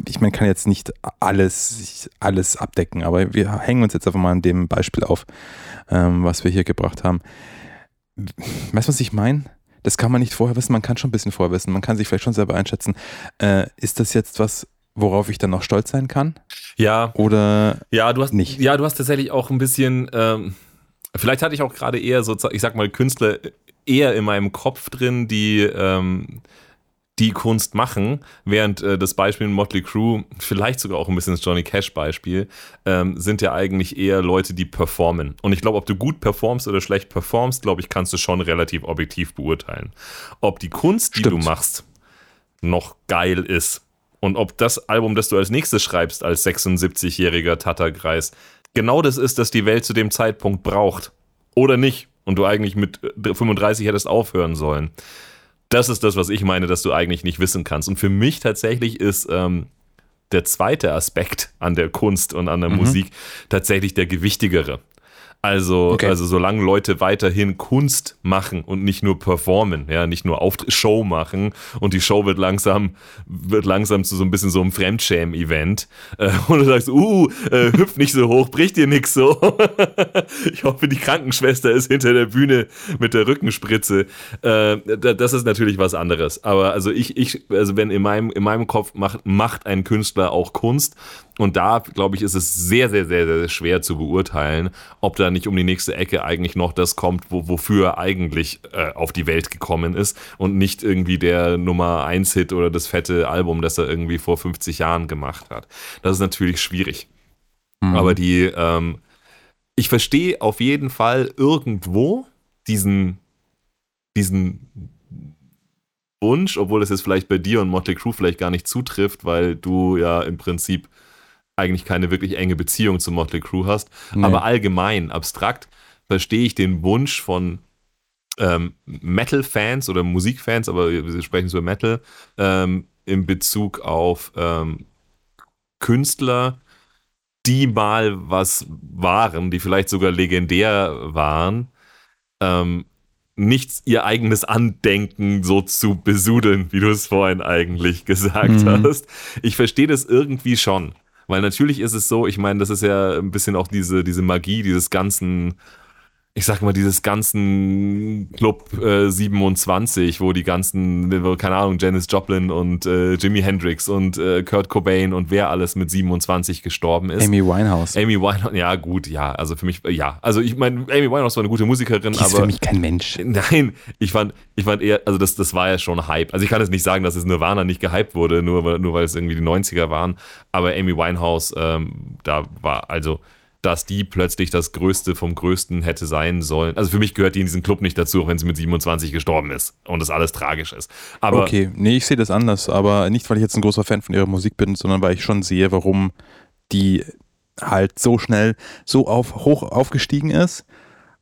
Ich meine, kann jetzt nicht alles, alles abdecken, aber wir hängen uns jetzt einfach mal an dem Beispiel auf, ähm, was wir hier gebracht haben. Weißt du, was ich meine? Das kann man nicht vorher wissen, man kann schon ein bisschen vorher wissen, man kann sich vielleicht schon selber einschätzen. Äh, ist das jetzt was, worauf ich dann noch stolz sein kann? Ja. Oder ja, du hast nicht? Ja, du hast tatsächlich auch ein bisschen. Ähm, vielleicht hatte ich auch gerade eher so, ich sag mal, Künstler eher in meinem Kopf drin, die ähm, die Kunst machen, während äh, das Beispiel Motley Crue, vielleicht sogar auch ein bisschen das Johnny Cash Beispiel, ähm, sind ja eigentlich eher Leute, die performen. Und ich glaube, ob du gut performst oder schlecht performst, glaube ich, kannst du schon relativ objektiv beurteilen. Ob die Kunst, die Stimmt. du machst, noch geil ist und ob das Album, das du als nächstes schreibst, als 76-jähriger Tatterkreis, genau das ist, das die Welt zu dem Zeitpunkt braucht oder nicht und du eigentlich mit äh, 35 hättest aufhören sollen. Das ist das, was ich meine, dass du eigentlich nicht wissen kannst. Und für mich tatsächlich ist ähm, der zweite Aspekt an der Kunst und an der Musik tatsächlich der gewichtigere. Also, Okay. also solange Leute weiterhin Kunst machen und nicht nur performen, ja, nicht nur auf Show machen und die Show wird langsam, wird langsam zu so ein bisschen so einem Fremdschäm-Event äh, und du sagst, uh, äh, hüpf nicht so hoch, bricht dir nix so. ich hoffe, die Krankenschwester ist hinter der Bühne mit der Rückenspritze. Äh, da- das ist natürlich was anderes. Aber also ich, ich, also wenn in meinem, in meinem Kopf macht, macht ein Künstler auch Kunst und da, glaube ich, ist es sehr, sehr, sehr, sehr schwer zu beurteilen, ob da nicht um die nächste Ecke eigentlich noch das kommt, wo, wofür er eigentlich äh, auf die Welt gekommen ist und nicht irgendwie der Nummer 1 Hit oder das fette Album, das er irgendwie vor 50 Jahren gemacht hat. Das ist natürlich schwierig. Mhm. Aber die, ähm, ich verstehe auf jeden Fall irgendwo diesen, diesen Wunsch, obwohl das jetzt vielleicht bei dir und Motley Crue vielleicht gar nicht zutrifft, weil du ja im Prinzip eigentlich keine wirklich enge Beziehung zu Motley Crue hast. Nee. Aber allgemein, abstrakt, verstehe ich den Wunsch von ähm, Metal-Fans oder Musikfans, aber wir sprechen so über Metal, ähm, in Bezug auf ähm, Künstler, die mal was waren, die vielleicht sogar legendär waren, ähm, nicht ihr eigenes Andenken so zu besudeln, wie du es vorhin eigentlich gesagt Mhm. hast. Ich verstehe das irgendwie schon. Weil natürlich ist es so, ich meine, das ist ja ein bisschen auch diese, diese Magie dieses ganzen, ich sag mal, dieses ganzen Club äh, 27, wo die ganzen, wo, keine Ahnung, Janis Joplin und äh, Jimi Hendrix und äh, Kurt Cobain und wer alles mit 27 gestorben ist. Amy Winehouse. Amy Winehouse, ja gut, ja, also für mich, ja. Also ich meine, Amy Winehouse war eine gute Musikerin, Die ist aber für mich kein Mensch. Nein, ich fand, ich fand eher, also das, das war ja schon Hype. Also ich kann jetzt nicht sagen, dass es Nirvana nicht gehypt wurde, nur, weil- nur weil es irgendwie die 90er waren. Aber Amy Winehouse, ähm, da war, also, dass die plötzlich das Größte vom Größten hätte sein sollen. Also für mich gehört die in diesen Club nicht dazu, auch wenn sie mit 27 gestorben ist und das alles tragisch ist. Aber okay, nee, ich sehe das anders, aber nicht, weil ich jetzt ein großer Fan von ihrer Musik bin, sondern weil ich schon sehe, warum die halt so schnell so auf, hoch aufgestiegen ist,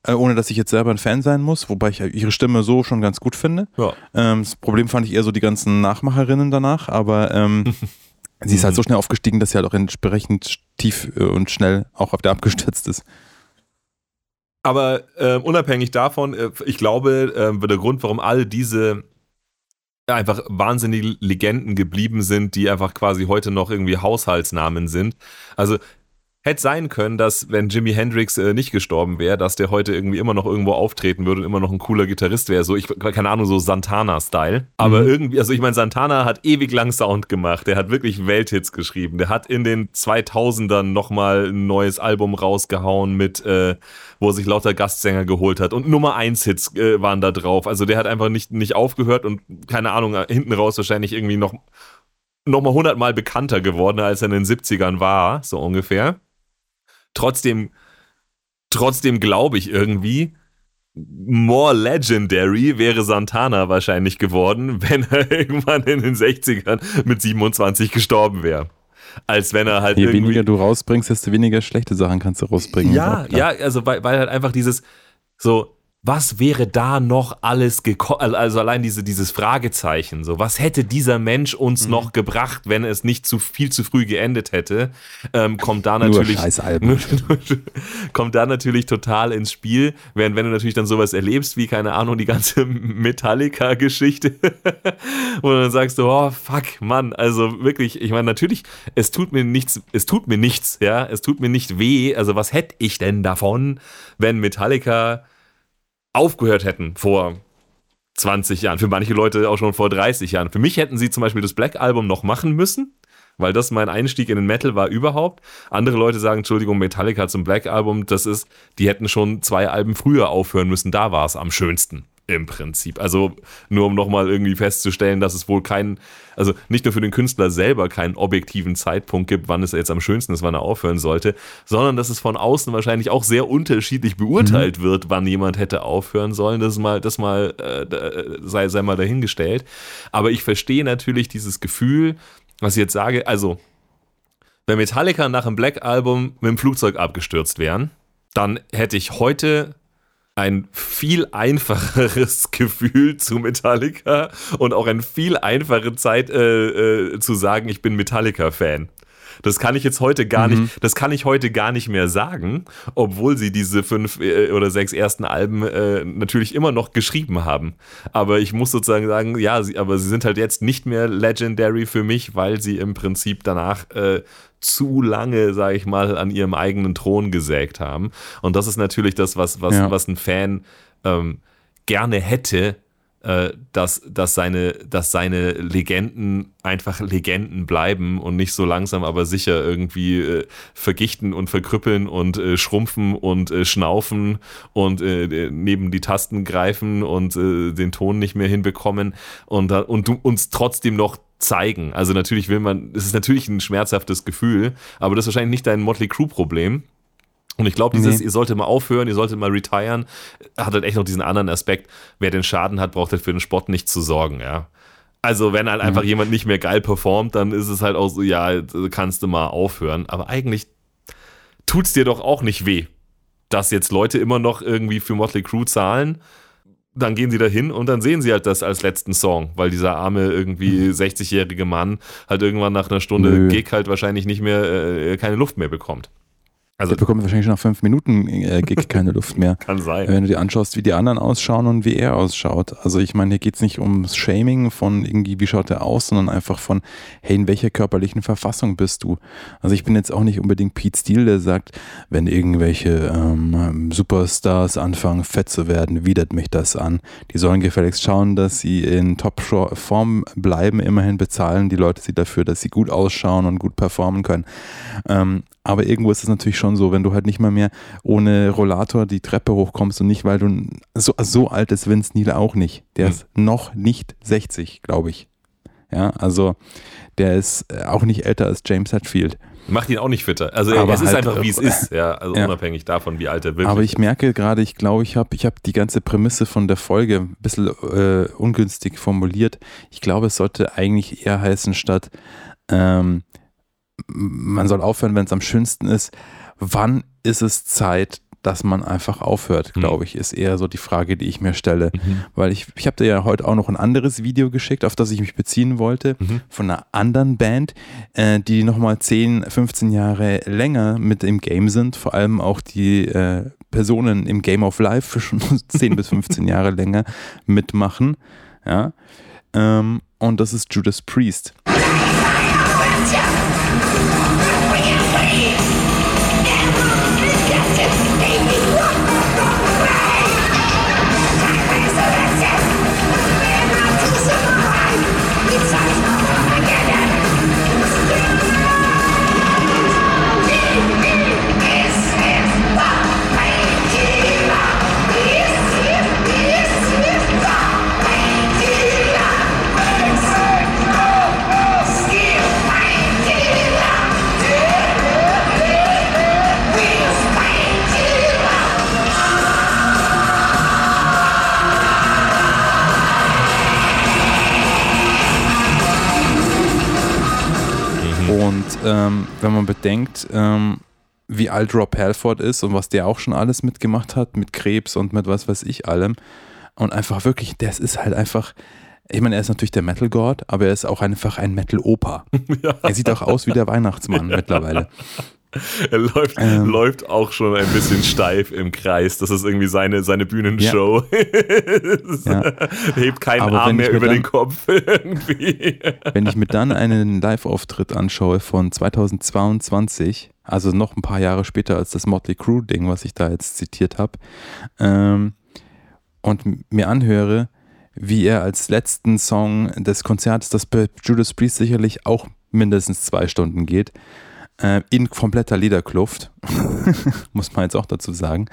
äh, ohne dass ich jetzt selber ein Fan sein muss, wobei ich ihre Stimme so schon ganz gut finde. ja. Ähm, das Problem fand ich eher so die ganzen Nachmacherinnen danach, aber ähm, sie ist halt so schnell aufgestiegen, dass sie halt auch entsprechend tief äh, und schnell auch auf der abgestürzt ist. Aber äh, unabhängig davon, äh, ich glaube, äh, der Grund, warum all diese einfach wahnsinnige Legenden geblieben sind, die einfach quasi heute noch irgendwie Haushaltsnamen sind. Also hätte sein können, dass wenn Jimi Hendrix äh, nicht gestorben wäre, dass der heute irgendwie immer noch irgendwo auftreten würde und immer noch ein cooler Gitarrist wäre. So, ich keine Ahnung, so Santana-Style. Aber Mhm. irgendwie, also ich meine, Santana hat ewig lang Sound gemacht. Der hat wirklich Welthits geschrieben. Der hat in den 2000ern nochmal ein neues Album rausgehauen mit, äh, wo er sich lauter Gastsänger geholt hat. Und Nummer 1 Hits äh, waren da drauf. Also der hat einfach nicht, nicht aufgehört und keine Ahnung, äh, hinten raus wahrscheinlich irgendwie noch, noch mal hundertmal bekannter geworden, als er in den 70ern war, so ungefähr. Trotzdem, trotzdem glaube ich irgendwie, more legendary wäre Santana wahrscheinlich geworden, wenn er irgendwann in den 60ern mit 27 gestorben wäre. Als wenn er halt Je weniger du rausbringst, desto weniger schlechte Sachen kannst du rausbringen. Ja, ja, also weil, weil halt einfach dieses so was wäre da noch alles gekommen? Also allein diese, dieses Fragezeichen, so, was hätte dieser Mensch uns noch gebracht, wenn es nicht zu viel zu früh geendet hätte? Ähm, kommt da natürlich, kommt da natürlich total ins Spiel, während wenn du natürlich dann sowas erlebst, wie, keine Ahnung, die ganze Metallica-Geschichte, wo du dann sagst du, oh, fuck, Mann, also wirklich, ich meine, natürlich, es tut mir nichts, es tut mir nichts, ja, es tut mir nicht weh, also was hätte ich denn davon, wenn Metallica aufgehört hätten vor 20 Jahren. Für manche Leute auch schon vor 30 Jahren. Für mich hätten sie zum Beispiel das Black Album noch machen müssen, weil das mein Einstieg in den Metal war überhaupt. Andere Leute sagen, Entschuldigung, Metallica zum Black Album, das ist, die hätten schon zwei Alben früher aufhören müssen, da war es am schönsten. Im Prinzip. Also nur um nochmal irgendwie festzustellen, dass es wohl keinen, also nicht nur für den Künstler selber keinen objektiven Zeitpunkt gibt, wann es jetzt am schönsten ist, wann er aufhören sollte, sondern dass es von außen wahrscheinlich auch sehr unterschiedlich beurteilt wird, wann jemand hätte aufhören sollen. Das ist mal, das mal äh, sei, sei mal dahingestellt. Aber ich verstehe natürlich dieses Gefühl, was ich jetzt sage, also wenn Metallica nach dem Black Album mit dem Flugzeug abgestürzt wären, dann hätte ich heute ein viel einfacheres Gefühl zu Metallica und auch eine viel einfache Zeit äh, äh, zu sagen, ich bin Metallica-Fan. Das kann ich jetzt heute gar nicht, das kann ich heute gar nicht mehr sagen, obwohl sie diese fünf äh, oder sechs ersten Alben äh, natürlich immer noch geschrieben haben. Aber ich muss sozusagen sagen, ja, sie, aber sie sind halt jetzt nicht mehr legendary für mich, weil sie im Prinzip danach äh, zu lange, sage ich mal, an ihrem eigenen Thron gesägt haben. Und das ist natürlich das, was, was, Ja. was ein Fan ähm, gerne hätte, dass, dass, seine, dass seine Legenden einfach Legenden bleiben und nicht so langsam, aber sicher irgendwie äh, vergichten und verkrüppeln und äh, schrumpfen und äh, schnaufen und äh, neben die Tasten greifen und äh, den Ton nicht mehr hinbekommen und, und du uns trotzdem noch zeigen. Also natürlich will man, es ist natürlich ein schmerzhaftes Gefühl, aber das ist wahrscheinlich nicht dein Motley Crue Problem. Und ich glaube, dieses, Nee. ihr solltet mal aufhören, ihr solltet mal retiren, hat halt echt noch diesen anderen Aspekt. Wer den Schaden hat, braucht halt für den Sport nicht zu sorgen, ja. Also, wenn halt einfach jemand nicht mehr geil performt, dann ist es halt auch so, ja, kannst du mal aufhören. Aber eigentlich tut's dir doch auch nicht weh, dass jetzt Leute immer noch irgendwie für Motley Crue zahlen. Dann gehen sie da hin und dann sehen sie halt das als letzten Song, weil dieser arme irgendwie 60-jährige Mann halt irgendwann nach einer Stunde Nö. Gig halt wahrscheinlich nicht mehr, äh, keine Luft mehr bekommt. Also Der bekommt wahrscheinlich nach fünf Minuten äh, Gig keine Luft mehr. kann sein. Wenn du dir anschaust, wie die anderen ausschauen und wie er ausschaut. Also ich meine, hier geht es nicht ums Shaming von irgendwie, wie schaut er aus, sondern einfach von, hey, in welcher körperlichen Verfassung bist du? Also ich bin jetzt auch nicht unbedingt Pete Steele, der sagt, wenn irgendwelche ähm, Superstars anfangen, fett zu werden, widert mich das an. Die sollen gefälligst schauen, dass sie in Top-Form bleiben, immerhin bezahlen die Leute sie dafür, dass sie gut ausschauen und gut performen können. Ähm, aber irgendwo ist es natürlich schon so, wenn du halt nicht mal mehr ohne Rollator die Treppe hochkommst und nicht, weil du so, so alt ist Vince Neil auch nicht. Der Hm. ist noch nicht 60, glaube ich. Ja, also der ist äh, auch nicht älter als James Hetfield. Macht ihn auch nicht fitter. Also Aber es ist halt, einfach, wie äh, es ist, ja. Also ja. unabhängig davon, wie alt er wirklich Aber ich ist. merke gerade, ich glaube, ich habe ich hab die ganze Prämisse von der Folge ein bisschen äh, ungünstig formuliert. Ich glaube, es sollte eigentlich eher heißen, statt ähm, man soll aufhören, wenn es am schönsten ist. Wann ist es Zeit, dass man einfach aufhört, Hm. glaube ich, ist eher so die Frage, die ich mir stelle. Weil ich, ich habe dir ja heute auch noch ein anderes Video geschickt, auf das ich mich beziehen wollte, Mhm. von einer anderen Band, äh, die nochmal 10, 15 Jahre länger mit im Game sind, vor allem auch die äh, Personen im Game of Life schon 10 bis 15 Jahre länger mitmachen. Ja. Ähm, und das ist Judas Priest. Ähm, wenn man bedenkt, ähm, wie alt Rob Halford ist und was der auch schon alles mitgemacht hat, mit Krebs und mit was weiß ich allem. Und einfach wirklich, das ist halt einfach, ich meine, er ist natürlich der Metal-God, aber er ist auch einfach ein Metal-Opa. Ja. Er sieht auch aus wie der Weihnachtsmann mittlerweile. Er läuft, Ähm. läuft auch schon ein bisschen steif im Kreis. Das ist irgendwie seine, seine Bühnenshow. Das Ja. Hebt keinen Aber Arm mehr über dann- den Kopf irgendwie. Wenn ich mir dann einen Live-Auftritt anschaue von 2022, also noch ein paar Jahre später als das Motley Crue-Ding, was ich da jetzt zitiert habe, ähm, und mir anhöre, wie er als letzten Song des Konzerts, das bei Judas Priest sicherlich auch mindestens zwei Stunden geht, äh, in kompletter Lederkluft, muss man jetzt auch dazu sagen,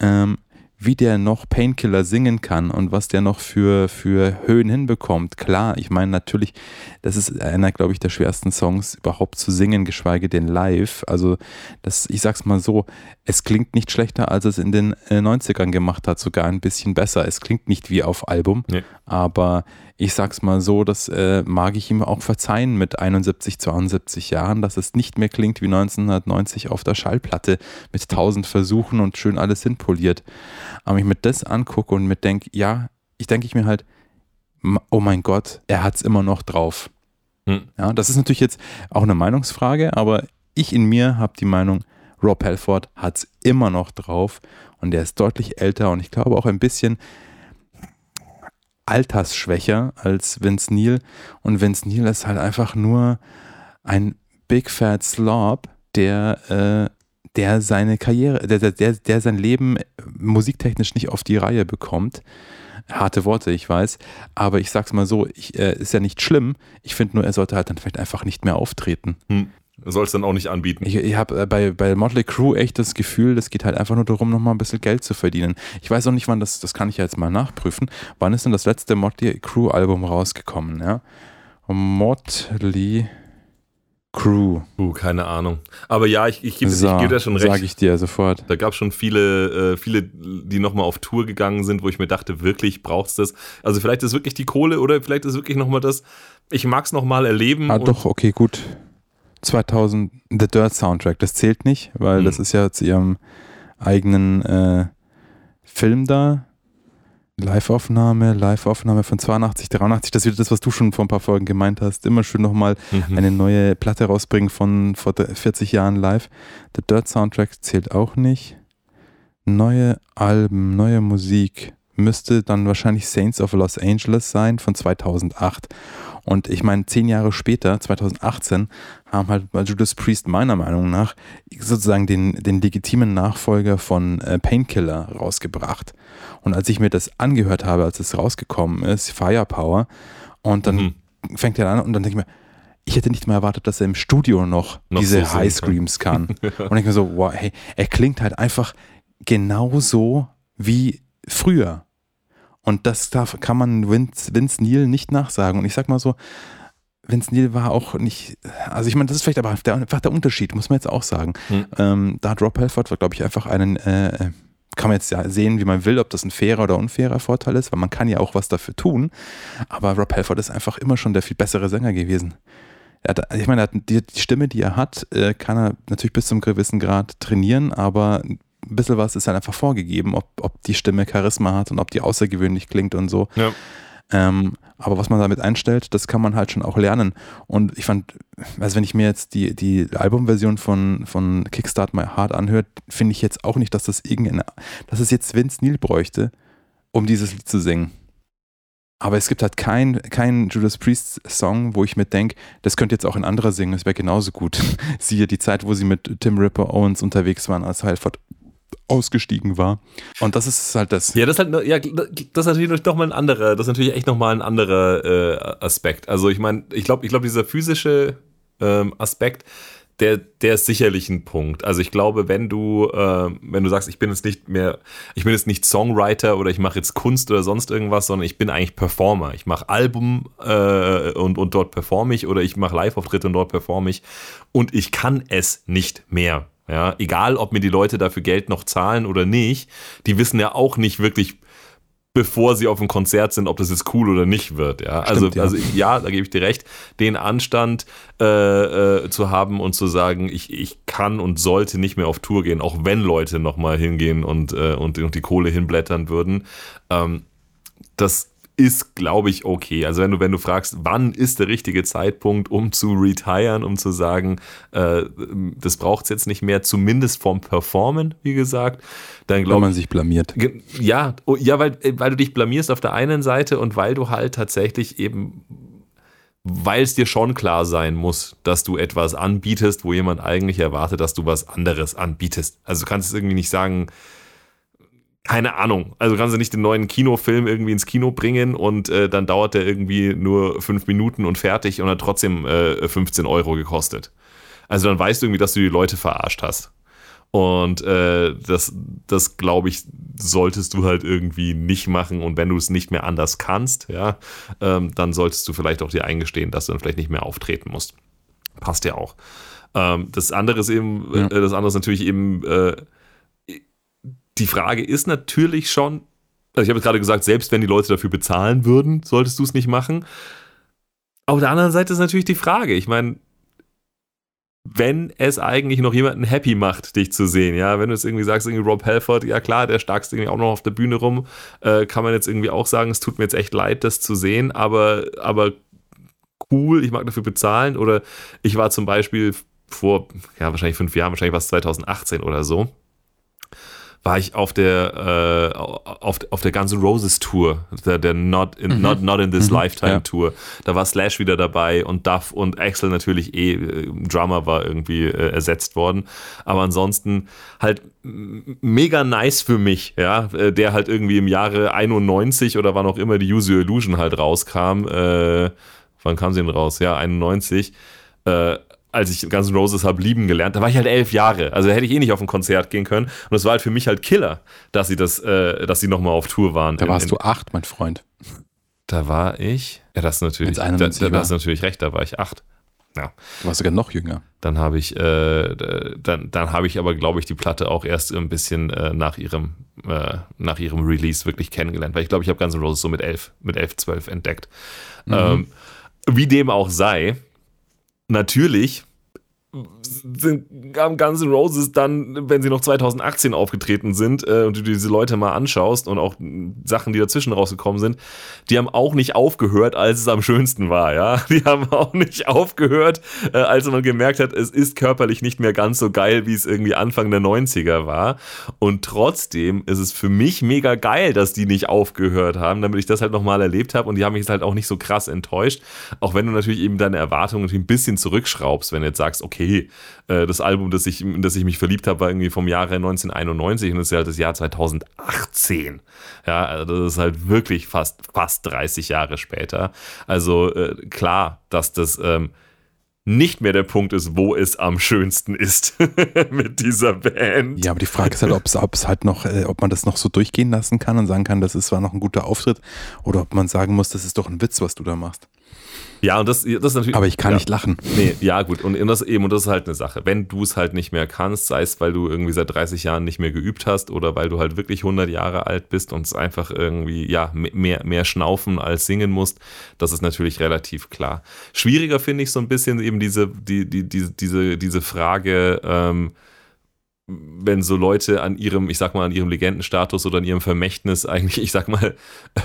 ähm, wie der noch Painkiller singen kann und was der noch für, für Höhen hinbekommt. Klar, ich meine natürlich, das ist einer, glaube ich, der schwersten Songs überhaupt zu singen, geschweige denn live. Also das, ich sag's mal so, es klingt nicht schlechter, als es in den äh, 90ern gemacht hat, sogar ein bisschen besser. Es klingt nicht wie auf Album, Nee. aber ich sag's mal so, das äh, mag ich ihm auch verzeihen mit 71, 72 Jahren, dass es nicht mehr klingt wie 1990 auf der Schallplatte mit tausend Versuchen und schön alles hinpoliert. Aber ich mir das angucke und mir denke, ja, ich denke ich mir halt, oh mein Gott, er hat's immer noch drauf. Hm. Ja, das ist natürlich jetzt auch eine Meinungsfrage, aber ich in mir habe die Meinung, Rob Halford hat's immer noch drauf und der ist deutlich älter und ich glaube auch ein bisschen altersschwächer als Vince Neil. Und Vince Neil ist halt einfach nur ein Big Fat Slob, der, äh, der seine Karriere, der, der, der, sein Leben musiktechnisch nicht auf die Reihe bekommt. Harte Worte, ich weiß. Aber ich sag's mal so, ich, äh, ist ja nicht schlimm. Ich finde nur, er sollte halt dann vielleicht einfach nicht mehr auftreten. Hm. Soll es dann auch nicht anbieten. Ich, ich habe äh, bei, bei Motley Crue echt das Gefühl, das geht halt einfach nur darum, nochmal ein bisschen Geld zu verdienen. Ich weiß auch nicht, wann das, das kann ich ja jetzt mal nachprüfen. Wann ist denn das letzte Motley Crue Album rausgekommen, ja? Motley Crue. Uh, keine Ahnung. Aber ja, ich, ich gebe So, geb dir schon recht. sage ich dir sofort. Da gab es schon viele, äh, viele, die nochmal auf Tour gegangen sind, wo ich mir dachte, wirklich braucht's das? Also vielleicht ist wirklich die Kohle oder vielleicht ist wirklich nochmal das, ich mag's nochmal erleben. Ah, doch, okay, gut. 2000, The Dirt Soundtrack, das zählt nicht, weil Hm. das ist ja zu ihrem eigenen äh, Film da. Live-Aufnahme, Live-Aufnahme von 82, 83, das ist wieder das, was du schon vor ein paar Folgen gemeint hast. Immer schön nochmal Mhm. eine neue Platte rausbringen von vor der- 40 Jahren live. The Dirt Soundtrack zählt auch nicht. Neue Alben, neue Musik müsste dann wahrscheinlich Saints of Los Angeles sein von 2008. Und ich meine, zehn Jahre später, 2018, haben halt Judas Priest meiner Meinung nach sozusagen den, den legitimen Nachfolger von äh, Painkiller rausgebracht. Und als ich mir das angehört habe, als es rausgekommen ist, Firepower, und dann Mhm. fängt er an und dann denke ich mir, ich hätte nicht mal erwartet, dass er im Studio noch, Noch diese so High Screams kann. und ich mir so, wow, hey, er klingt halt einfach genauso wie früher. Und das darf, kann man Vince, Vince Neil nicht nachsagen. Und ich sag mal so, Vince Neil war auch nicht, also ich meine, das ist vielleicht aber der, einfach der Unterschied, muss man jetzt auch sagen. Hm. Ähm, da hat Rob Halford, glaube ich, einfach einen, äh, kann man jetzt ja sehen, wie man will, ob das ein fairer oder unfairer Vorteil ist, weil man kann ja auch was dafür tun. Aber Rob Halford ist einfach immer schon der viel bessere Sänger gewesen. Er hat, ich meine, die, die Stimme, die er hat, äh, kann er natürlich bis zum gewissen Grad trainieren, aber ein bisschen was ist halt einfach vorgegeben, ob, ob die Stimme Charisma hat und ob die außergewöhnlich klingt und so. Ja. Ähm, aber was man damit einstellt, das kann man halt schon auch lernen. Und ich fand, also wenn ich mir jetzt die, die Albumversion von, von Kickstart My Heart anhört, finde ich jetzt auch nicht, dass das irgendeine, dass es jetzt Vince Neil bräuchte, um dieses Lied zu singen. Aber es gibt halt keinen kein Judas Priest Song, wo ich mir denke, das könnte jetzt auch ein anderer singen, das wäre genauso gut. Siehe die Zeit, wo sie mit Tim Ripper Owens unterwegs waren, als Halford ausgestiegen war. Und das ist halt das. Ja, das ist halt, ja, das ist natürlich noch mal ein anderer, das ist natürlich echt noch mal ein anderer äh, Aspekt. Also ich meine, ich glaube, ich glaube, dieser physische ähm, Aspekt, der, der ist sicherlich ein Punkt. Also ich glaube, wenn du, ähm, wenn du sagst, ich bin jetzt nicht mehr, ich bin jetzt nicht Songwriter oder ich mache jetzt Kunst oder sonst irgendwas, sondern ich bin eigentlich Performer. Ich mache Album äh, und, und dort performe ich oder ich mache Live-Auftritte und dort performe ich und ich kann es nicht mehr. Ja, egal, ob mir die Leute dafür Geld noch zahlen oder nicht, die wissen ja auch nicht wirklich bevor sie auf dem Konzert sind, ob das jetzt cool oder nicht wird. Ja, also, Stimmt, ja. also ja, da gebe ich dir recht, den Anstand äh, äh, zu haben und zu sagen, ich, ich kann und sollte nicht mehr auf Tour gehen, auch wenn Leute nochmal hingehen und, äh, und, und die Kohle hinblättern würden. Ähm, das ist, glaube ich, okay. Also wenn du, wenn du fragst, wann ist der richtige Zeitpunkt, um zu retiren, um zu sagen, äh, das braucht es jetzt nicht mehr, zumindest vom Performen, wie gesagt, dann Wenn glaube man sich blamiert. Ja, oh, ja, weil, äh, weil du dich blamierst auf der einen Seite und weil du halt tatsächlich eben, weil es dir schon klar sein muss, dass du etwas anbietest, wo jemand eigentlich erwartet, dass du was anderes anbietest. Also du kannst es irgendwie nicht sagen, keine Ahnung. Also kannst du nicht den neuen Kinofilm irgendwie ins Kino bringen und äh, dann dauert der irgendwie nur fünf Minuten und fertig und hat trotzdem äh, 15 Euro gekostet. Also dann weißt du irgendwie, dass du die Leute verarscht hast. Und äh, das, das glaube ich, solltest du halt irgendwie nicht machen. Und wenn du es nicht mehr anders kannst, ja, ähm, dann solltest du vielleicht auch dir eingestehen, dass du dann vielleicht nicht mehr auftreten musst. Passt ja auch. Ähm, das andere ist eben, Ja. äh, das andere ist natürlich eben, äh, die Frage ist natürlich schon, also ich habe gerade gesagt, selbst wenn die Leute dafür bezahlen würden, solltest du es nicht machen. Auf der anderen Seite ist natürlich die Frage, ich meine, wenn es eigentlich noch jemanden happy macht, dich zu sehen, ja, wenn du jetzt irgendwie sagst, irgendwie Rob Halford, ja klar, der starkst irgendwie auch noch auf der Bühne rum, äh, kann man jetzt irgendwie auch sagen, es tut mir jetzt echt leid, das zu sehen, aber, aber cool, ich mag dafür bezahlen oder ich war zum Beispiel vor, ja, wahrscheinlich fünf Jahren, wahrscheinlich war es 2018 oder so, war ich auf der äh, auf, auf der Guns N' Roses Tour, der, der Not in, Not, Not in This Mhm. Lifetime Ja. Tour. Da war Slash wieder dabei und Duff und Axel natürlich eh, äh, Drummer war irgendwie äh, ersetzt worden. Aber ansonsten halt mega nice für mich, ja, äh, der halt irgendwie im Jahre 91 oder wann auch immer die Use Illusion halt rauskam. Äh, wann kam sie denn raus? Ja, 91. Äh, als ich Guns N' Roses habe lieben gelernt, da war ich halt elf Jahre. Also hätte ich eh nicht auf ein Konzert gehen können. Und das war halt für mich halt Killer, dass sie das, äh, dass sie nochmal auf Tour waren. Da In- warst in, du acht, mein Freund. Da war ich. Ja, das ist natürlich. Da, 91 da, da hast du natürlich recht, da war ich acht. Ja. Du warst sogar noch jünger. Dann habe ich, äh, dann, dann habe ich aber, glaube ich, die Platte auch erst ein bisschen äh, nach ihrem, äh, nach ihrem Release wirklich kennengelernt, weil ich glaube, ich habe Guns N' Roses so mit elf, mit elf, zwölf entdeckt. Ähm, wie dem auch sei, natürlich sind, haben Guns N' Roses dann, wenn sie noch 2018 aufgetreten sind äh, und du diese Leute mal anschaust und auch Sachen, die dazwischen rausgekommen sind, die haben auch nicht aufgehört, als es am schönsten war, ja. Die haben auch nicht aufgehört, äh, als man gemerkt hat, es ist körperlich nicht mehr ganz so geil, wie es irgendwie Anfang der 90er war. Und trotzdem ist es für mich mega geil, dass die nicht aufgehört haben, damit ich das halt nochmal erlebt habe und die haben mich jetzt halt auch nicht so krass enttäuscht. Auch wenn du natürlich eben deine Erwartungen ein bisschen zurückschraubst, wenn du jetzt sagst, okay, äh, das Album, das ich, in das ich mich verliebt habe, war irgendwie vom Jahre 1991 und das ist ja halt das Jahr 2018. Ja, also das ist halt wirklich fast, fast 30 Jahre später. Also äh, klar, dass das ähm, nicht mehr der Punkt ist, wo es am schönsten ist mit dieser Band. Ja, aber die Frage ist halt, ob es halt noch, äh, ob man das noch so durchgehen lassen kann und sagen kann, das ist zwar noch ein guter Auftritt, oder ob man sagen muss, das ist doch ein Witz, was du da machst. Ja, und das, das ist natürlich. Aber ich kann ja. nicht lachen. Nee, ja, gut. Und das eben, und das ist halt eine Sache. Wenn du es halt nicht mehr kannst, sei es, weil du irgendwie seit 30 Jahren nicht mehr geübt hast oder weil du halt wirklich 100 Jahre alt bist und es einfach irgendwie, ja, mehr, mehr schnaufen als singen musst, das ist natürlich relativ klar. Schwieriger finde ich so ein bisschen eben diese, die, die, diese, diese, diese Frage, ähm, wenn so Leute an ihrem, ich sag mal, an ihrem Legendenstatus oder an ihrem Vermächtnis eigentlich, ich sag mal,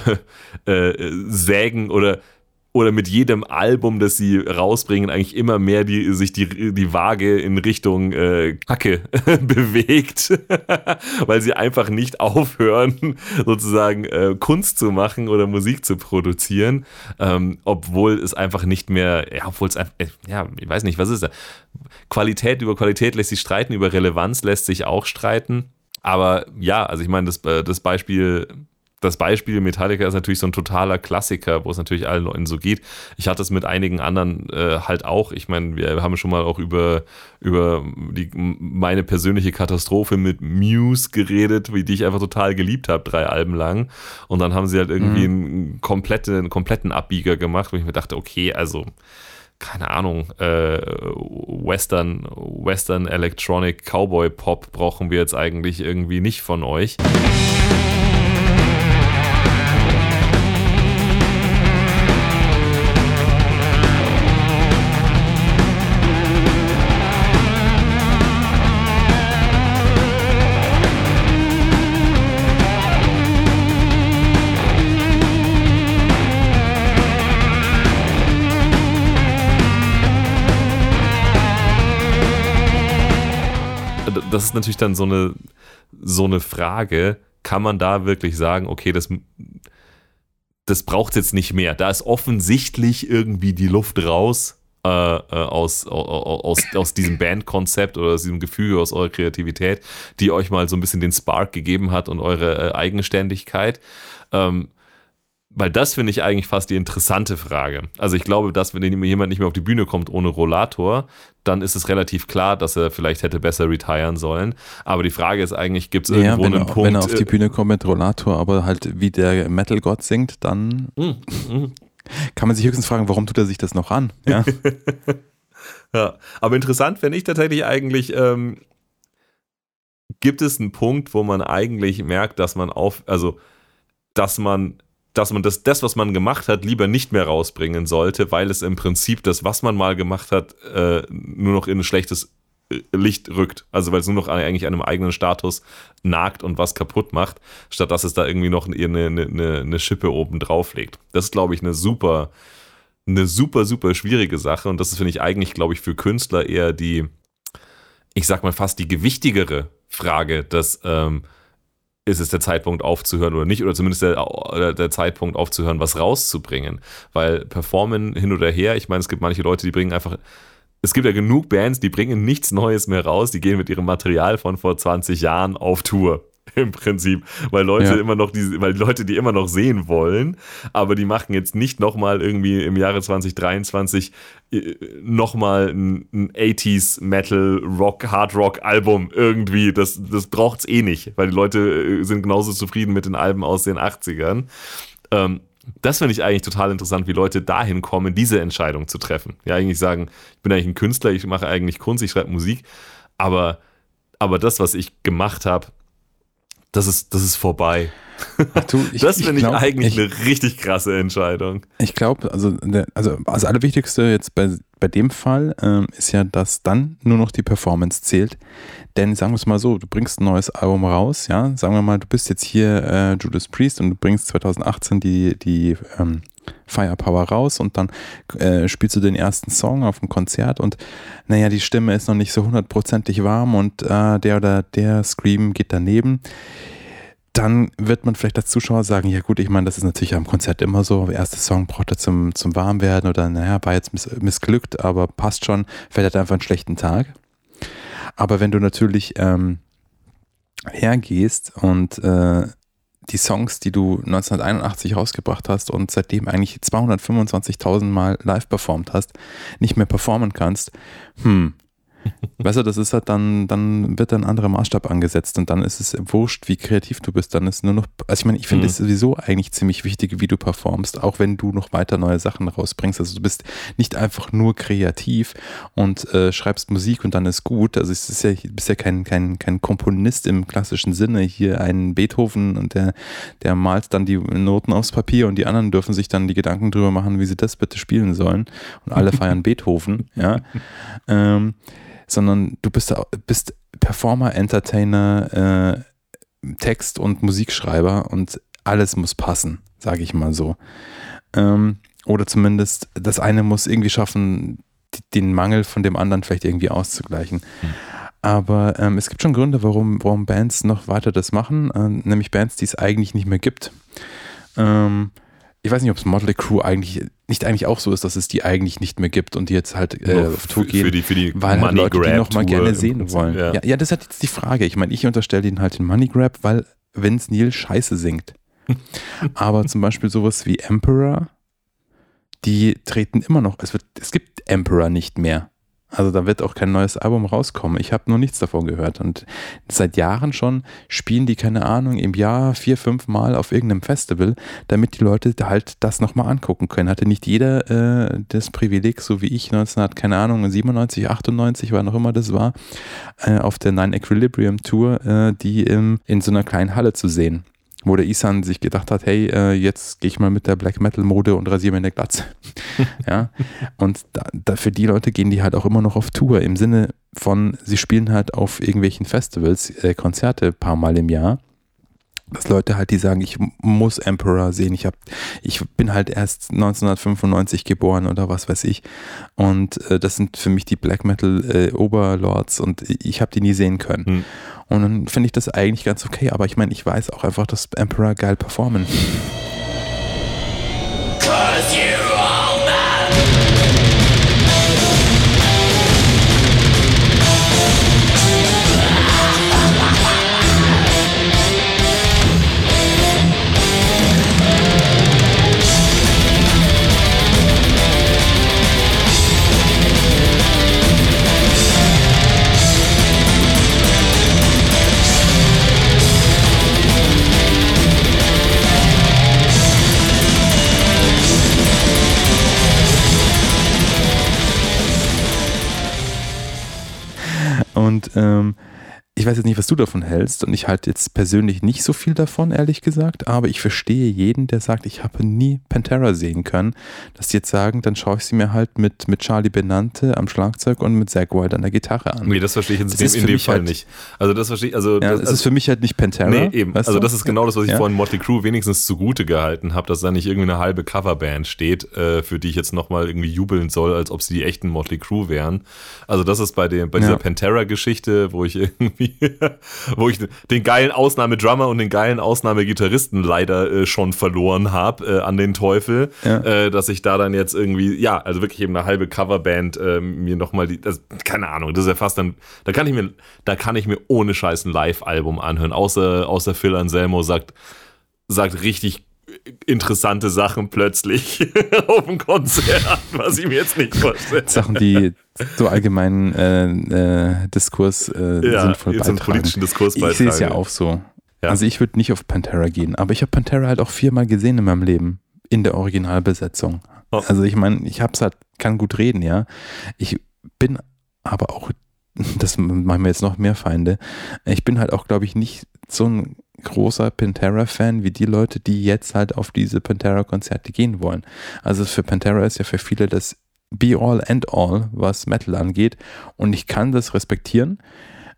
äh, sägen oder oder mit jedem Album, das sie rausbringen, eigentlich immer mehr die, sich die, die Waage in Richtung äh, Kacke bewegt, weil sie einfach nicht aufhören, sozusagen äh, Kunst zu machen oder Musik zu produzieren, ähm, obwohl es einfach nicht mehr, ja, obwohl es einfach, äh, ja, ich weiß nicht, was ist da? Qualität über Qualität lässt sich streiten, über Relevanz lässt sich auch streiten. Aber ja, also ich meine, das, äh, das Beispiel das Beispiel Metallica ist natürlich so ein totaler Klassiker, wo es natürlich allen Leuten so geht. Ich hatte es mit einigen anderen äh, halt auch. Ich meine, wir haben schon mal auch über, über die, meine persönliche Katastrophe mit Muse geredet, wie die ich einfach total geliebt habe, drei Alben lang. Und dann haben sie halt irgendwie mhm. einen, komplette, einen kompletten Abbieger gemacht, wo ich mir dachte, okay, also keine Ahnung, äh, Western, Western Electronic Cowboy Pop brauchen wir jetzt eigentlich irgendwie nicht von euch. Das ist natürlich dann so eine, so eine Frage, kann man da wirklich sagen, okay, das, das braucht jetzt nicht mehr. Da ist offensichtlich irgendwie die Luft raus äh, äh, aus, aus, aus diesem Bandkonzept oder aus diesem Gefüge, aus eurer Kreativität, die euch mal so ein bisschen den Spark gegeben hat und eure äh, Eigenständigkeit. Ähm, weil das finde ich eigentlich fast die interessante Frage. Also ich glaube, dass wenn jemand nicht mehr auf die Bühne kommt ohne Rollator, dann ist es relativ klar, dass er vielleicht hätte besser retiren sollen. Aber die Frage ist eigentlich, gibt es irgendwo ja, wenn einen er, Punkt? Wenn er auf die äh, Bühne kommt mit Rollator, aber halt wie der Metal-Gott singt, dann mm, mm. kann man sich höchstens fragen, warum tut er sich das noch an? Ja, Ja, aber interessant finde ich tatsächlich eigentlich, ähm, gibt es einen Punkt, wo man eigentlich merkt, dass man auf, also, dass man, dass man das, das, was man gemacht hat, lieber nicht mehr rausbringen sollte, weil es im Prinzip das, was man mal gemacht hat, äh, nur noch in ein schlechtes äh, Licht rückt. Also weil es nur noch eigentlich einem eigenen Status nagt und was kaputt macht, statt dass es da irgendwie noch eine, eine, eine, Schippe oben drauf legt. Das ist, glaube ich, eine super, eine super, super schwierige Sache. Und das ist, finde ich, eigentlich, glaube ich, für Künstler eher die, ich sag mal, fast die gewichtigere Frage, dass ähm, ist es der Zeitpunkt aufzuhören oder nicht, oder zumindest der, der, der Zeitpunkt aufzuhören, was rauszubringen. Weil performen hin oder her, ich meine, es gibt manche Leute, die bringen einfach, es gibt ja genug Bands, die bringen nichts Neues mehr raus, die gehen mit ihrem Material von vor 20 Jahren auf Tour. Im Prinzip, weil Leute Ja. immer noch die, weil die Leute die immer noch sehen wollen, aber die machen jetzt nicht nochmal irgendwie im Jahre 2023 nochmal ein, ein 80s Metal Rock, Hard Rock Album irgendwie. Das, das braucht's eh nicht, weil die Leute äh, sind genauso zufrieden mit den Alben aus den 80ern. Ähm, das finde ich eigentlich total interessant, wie Leute dahin kommen, diese Entscheidung zu treffen. Ja, eigentlich sagen, ich bin eigentlich ein Künstler, ich mache eigentlich Kunst, ich schreibe Musik, aber, aber das, was ich gemacht habe, das ist, das ist vorbei. Ach du, ich, das finde ich, glaub, eigentlich ich, eine richtig krasse Entscheidung. Ich glaube, also, der- also das Allerwichtigste jetzt bei, bei dem Fall ähm, ist ja, dass dann nur noch die Performance zählt. Denn sagen wir es mal so, du bringst ein neues Album raus, ja, sagen wir mal, du bist jetzt hier äh, Judas Priest und du bringst 2018 die, die ähm, Firepower raus und dann äh, spielst du den ersten Song auf dem Konzert und naja, die Stimme ist noch nicht so hundertprozentig warm und äh, der oder der Scream geht daneben dann wird man vielleicht als Zuschauer sagen, ja gut, ich meine, das ist natürlich am Konzert immer so, der erste Song braucht er zum, zum Warmwerden oder naja, war jetzt miss missglückt, aber passt schon, vielleicht hat er einfach einen schlechten Tag. Aber wenn du natürlich ähm, hergehst und äh, die Songs, die du 1981 rausgebracht hast und seitdem eigentlich 225.000 Mal live performt hast, nicht mehr performen kannst, hm, Weißt du, das ist halt dann, dann wird ein anderer Maßstab angesetzt und dann ist es wurscht, wie kreativ du bist. Dann ist nur noch, also ich meine, ich finde Mhm. es sowieso eigentlich ziemlich wichtig, wie du performst, auch wenn du noch weiter neue Sachen rausbringst. Also du bist nicht einfach nur kreativ und äh, schreibst Musik und dann ist gut. Also es ist ja, du bist ja kein, kein, kein Komponist im klassischen Sinne. Hier ein Beethoven und der, der malt dann die Noten aufs Papier und die anderen dürfen sich dann die Gedanken drüber machen, wie sie das bitte spielen sollen. Und alle feiern Beethoven, ja. Ähm, sondern du bist, bist Performer, Entertainer, äh, Text- und Musikschreiber und alles muss passen, sage ich mal so. Ähm, oder zumindest das eine muss irgendwie schaffen, den Mangel von dem anderen vielleicht irgendwie auszugleichen. Aber ähm, es gibt schon Gründe, warum, warum Bands noch weiter das machen, äh, nämlich Bands, die es eigentlich nicht mehr gibt. Ähm, ich weiß nicht, ob es Motley Crew eigentlich nicht eigentlich auch so ist, dass es die eigentlich nicht mehr gibt und die jetzt halt äh, auf Tour gehen für die, für die weil halt Leute die noch mal gerne sehen wollen. Ja. Ja. ja, das ist jetzt die Frage. Ich meine, ich unterstelle ihnen halt den Money Grab, weil Vince Neil Scheiße singt. Aber zum Beispiel sowas wie Emperor, die treten immer noch. Es, wird, es gibt Emperor nicht mehr. Also da wird auch kein neues Album rauskommen. Ich habe nur nichts davon gehört. Und seit Jahren schon spielen die, keine Ahnung, im Jahr vier, fünf Mal auf irgendeinem Festival, damit die Leute halt das nochmal angucken können. Hatte nicht jeder äh, das Privileg, so wie ich 1900, keine Ahnung, 97, 98, wann auch immer das war, äh, auf der Nine Equilibrium Tour, äh, die im, in so einer kleinen Halle zu sehen. Wo der Isan sich gedacht hat, hey, äh, jetzt gehe ich mal mit der Black Metal Mode und rasiere mir eine Glatze. ja. Und da, da für die Leute gehen die halt auch immer noch auf Tour im Sinne von, sie spielen halt auf irgendwelchen Festivals, äh, Konzerte ein paar Mal im Jahr. Dass Leute halt, die sagen, ich muss Emperor sehen. Ich, hab, ich bin halt erst 1995 geboren oder was weiß ich. Und äh, das sind für mich die Black Metal äh, Oberlords und ich habe die nie sehen können. Hm. Und dann finde ich das eigentlich ganz okay. Aber ich meine, ich weiß auch einfach, dass Emperor geil performen. Und ähm, ich weiß jetzt nicht, was du davon hältst und ich halte jetzt persönlich nicht so viel davon, ehrlich gesagt, aber ich verstehe jeden, der sagt, ich habe nie Pantera sehen können, dass die jetzt sagen, dann schaue ich sie mir halt mit, mit Charlie Benante am Schlagzeug und mit Zack Wild an der Gitarre an. Nee, das verstehe ich in, Das dem, in dem Fall halt- nicht. Also das verstehe ich, also Ja, das, es ist für mich halt nicht Pantera. Nee, eben. Also das ist genau das, was ich Ja. vorhin Motley Crue wenigstens zugute gehalten habe, dass da nicht irgendwie eine halbe Coverband steht, äh, für die ich jetzt nochmal irgendwie jubeln soll, als ob sie die echten Motley Crue wären. Also das ist bei dem, bei dieser Ja. Pantera-Geschichte, wo ich irgendwie, wo ich den geilen Ausnahmedrummer und den geilen Ausnahmegitarristen leider äh, schon verloren habe äh, an den Teufel, Ja. äh, dass ich da dann jetzt irgendwie, ja, also wirklich eben eine halbe Coverband äh, mir nochmal die, das, keine Ahnung, das ist ja fast dann, da kann ich mir, da kann ich mir ohne Scheiß ein Live-Album anhören, außer, außer Phil Anselmo sagt, sagt richtig interessante Sachen plötzlich auf dem Konzert, was ich mir jetzt nicht vorstelle. Sachen, die so allgemeinen äh, äh, Diskurs äh, Ja, sinnvoll beitragen. politischen Diskurs Ich sehe es ja beitragen. auch so. Ja. Also ich würde nicht auf Pantera gehen, aber ich habe Pantera halt auch viermal gesehen in meinem Leben. In der Originalbesetzung. Oh. Also ich meine, ich hab's halt, kann gut reden, ja. Ich bin aber auch, das machen mir jetzt noch mehr Feinde, ich bin halt auch, glaube ich, nicht so ein großer Pantera-Fan wie die Leute, die jetzt halt auf diese Pantera-Konzerte gehen wollen. Also für Pantera ist ja für viele das Be-all and all, was Metal angeht. Und ich kann das respektieren.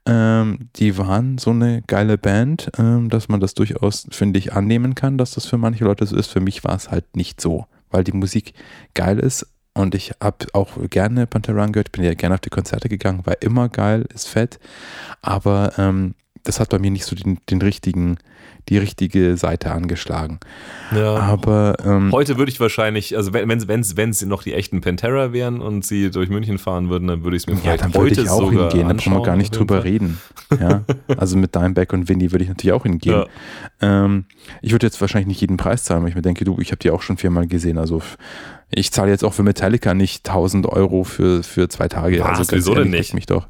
Ähm, die waren so eine geile Band, ähm, dass man das durchaus, finde ich, annehmen kann, dass das für manche Leute so ist. Für mich war es halt nicht so, weil die Musik geil ist. Und ich habe auch gerne Pantera gehört, bin ja gerne auf die Konzerte gegangen, war immer geil, ist fett. Aber ähm, das hat bei mir nicht so den, den richtigen, die richtige Seite angeschlagen. Ja. Aber ähm, Heute würde ich wahrscheinlich, also wenn wenn wenn wenn sie noch die echten Pantera wären und sie durch München fahren würden, dann würde ich es mir ja, dann würde heute ich auch hingehen, da brauchen wir gar nicht drüber reden. Ja, also mit Dimebag und Winnie würde ich natürlich auch hingehen. Ja. Ähm, ich würde jetzt wahrscheinlich nicht jeden Preis zahlen, weil ich mir denke, du, ich habe die auch schon viermal gesehen. Also ich zahle jetzt auch für Metallica nicht 1000 Euro für, für zwei Tage. Was? also Wieso denn ehrlich, nicht? leck Mich doch.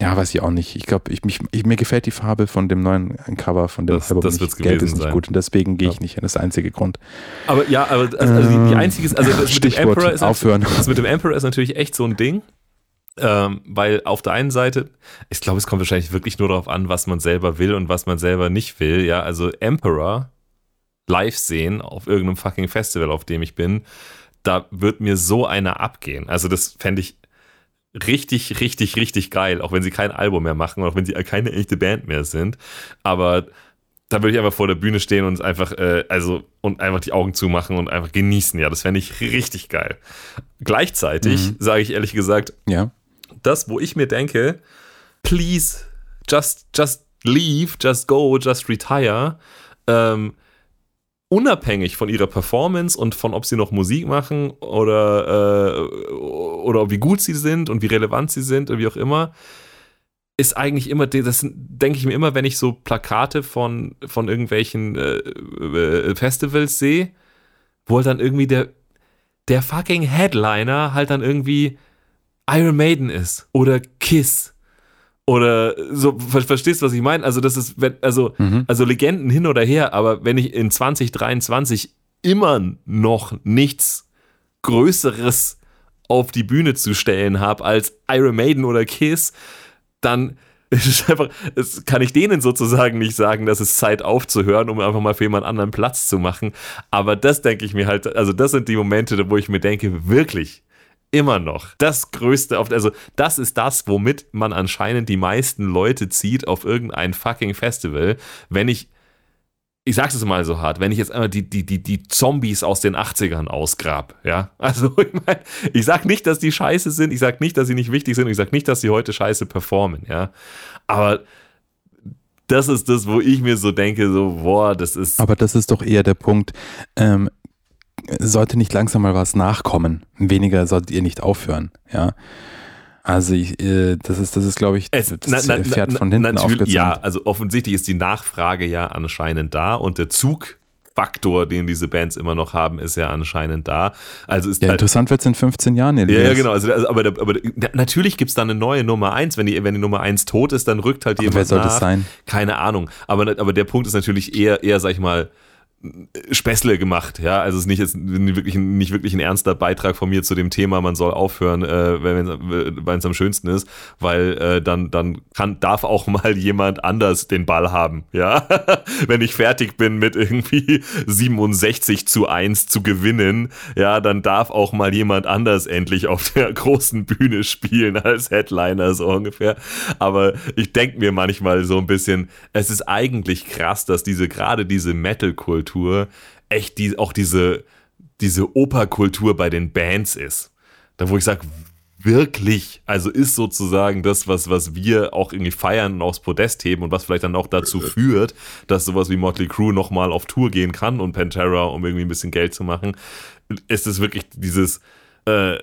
Ja, weiß ich auch nicht. Ich glaube, ich, mich, ich, mir gefällt die Farbe von dem neuen Cover von dem Das- Album das nicht. Gelb ist nicht sein. gut und deswegen gehe ich Ja. nicht hin. Das ist der einzige Grund. Aber ja, aber also, also die, die Ähm, einzige, ist- also das mit dem Emperor ist aufhören. Das mit dem Emperor ist natürlich echt so ein Ding. Ähm, weil auf der einen Seite, ich glaube, es kommt wahrscheinlich wirklich nur darauf an, was man selber will und was man selber nicht will. Ja, also Emperor live sehen auf irgendeinem fucking Festival, auf dem ich bin, da wird mir so einer abgehen. Also das fände ich richtig, richtig, richtig geil, auch wenn sie kein Album mehr machen, auch wenn sie keine echte Band mehr sind. Aber da würde ich einfach vor der Bühne stehen und einfach, äh, also, und einfach die Augen zumachen und einfach genießen. Ja, das fände ich richtig geil. Gleichzeitig Mhm. sage ich ehrlich gesagt, Ja. das, wo ich mir denke, please, just, just leave, just go, just retire, ähm, unabhängig von ihrer Performance und von ob sie noch Musik machen oder, äh, oder wie gut sie sind und wie relevant sie sind und wie auch immer, ist eigentlich immer, das denke ich mir immer, wenn ich so Plakate von, von irgendwelchen äh, äh, Festivals sehe, wo halt dann irgendwie der, der fucking Headliner halt dann irgendwie Iron Maiden ist oder Kiss oder so, ver verstehst du, was ich meine? Also das ist, wenn, also, Mhm. also Legenden hin oder her, aber wenn ich in 2023 immer noch nichts Größeres auf die Bühne zu stellen habe als Iron Maiden oder Kiss, dann ist es einfach, es kann ich denen sozusagen nicht sagen, dass es Zeit aufzuhören, um einfach mal für jemand anderen Platz zu machen. Aber das denke ich mir halt, also das sind die Momente, wo ich mir denke, wirklich, immer noch das Größte, auf, also das ist das, womit man anscheinend die meisten Leute zieht auf irgendein fucking Festival, wenn ich ich sag's jetzt mal so hart, wenn ich jetzt einmal die, die, die, die Zombies aus den 80ern ausgrab, ja. Also ich meine, ich sag nicht, dass die scheiße sind, ich sag nicht, dass sie nicht wichtig sind, ich sag nicht, dass sie heute scheiße performen, ja. Aber das ist das, wo ich mir so denke, so, boah, das ist. Aber das ist doch eher der Punkt. Ähm, sollte nicht langsam mal was nachkommen. Weniger solltet ihr nicht aufhören, ja. Also ich, äh, das ist, das ist, glaube ich, das na, na, Pferd na, von hinten aufgezäumt. Ja, also offensichtlich ist die Nachfrage ja anscheinend da und der Zugfaktor, den diese Bands immer noch haben, ist ja anscheinend da. Also ist Ja, halt, interessant wird es in 15 Jahren, ja, Elias. ja, genau. Also, also, aber, aber natürlich gibt es da eine neue Nummer 1. Wenn die, wenn die Nummer 1 tot ist, dann rückt halt Aber jemand wer soll nach. das sein? Keine Ahnung. Aber, aber der Punkt ist natürlich eher, eher, sag ich mal, Späßle gemacht, ja, also es ist nicht jetzt wirklich, ein- nicht wirklich ein ernster Beitrag von mir zu dem Thema, man soll aufhören, äh, wenn es am schönsten ist, weil äh, dann, dann kann, darf auch mal jemand anders den Ball haben, ja, wenn ich fertig bin mit irgendwie 67 zu 1 zu gewinnen, ja, dann darf auch mal jemand anders endlich auf der großen Bühne spielen als Headliner, so ungefähr, aber ich denke mir manchmal so ein bisschen, es ist eigentlich krass, dass diese, gerade diese Metal-Kultur echt die, auch diese, diese Operkultur bei den Bands ist. Da wo ich sage, wirklich, also ist sozusagen das, was, was wir auch irgendwie feiern und aufs Podest heben und was vielleicht dann auch dazu führt, dass sowas wie Motley Crue nochmal auf Tour gehen kann und Pantera, um irgendwie ein bisschen Geld zu machen, ist es wirklich dieses, äh,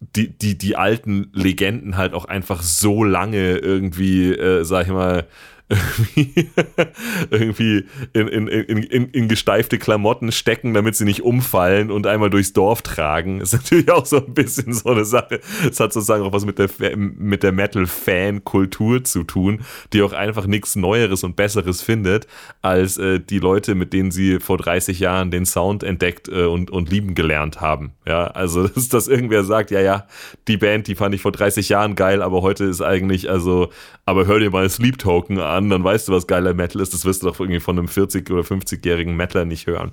die, die, die alten Legenden halt auch einfach so lange irgendwie, äh, sag ich mal, irgendwie, irgendwie in, in, in, in, gesteifte Klamotten stecken, damit sie nicht umfallen und einmal durchs Dorf tragen. Ist natürlich auch so ein bisschen so eine Sache. Es hat sozusagen auch was mit der, mit der Metal-Fan-Kultur zu tun, die auch einfach nichts Neueres und Besseres findet, als äh, die Leute, mit denen sie vor 30 Jahren den Sound entdeckt äh, und, und lieben gelernt haben. Ja, also, dass, dass irgendwer sagt, ja, ja, die Band, die fand ich vor 30 Jahren geil, aber heute ist eigentlich, also, aber hör dir mal Sleep Token an, dann weißt du, was geiler Metal ist. Das wirst du doch irgendwie von einem 40- oder 50-jährigen Metaler nicht hören.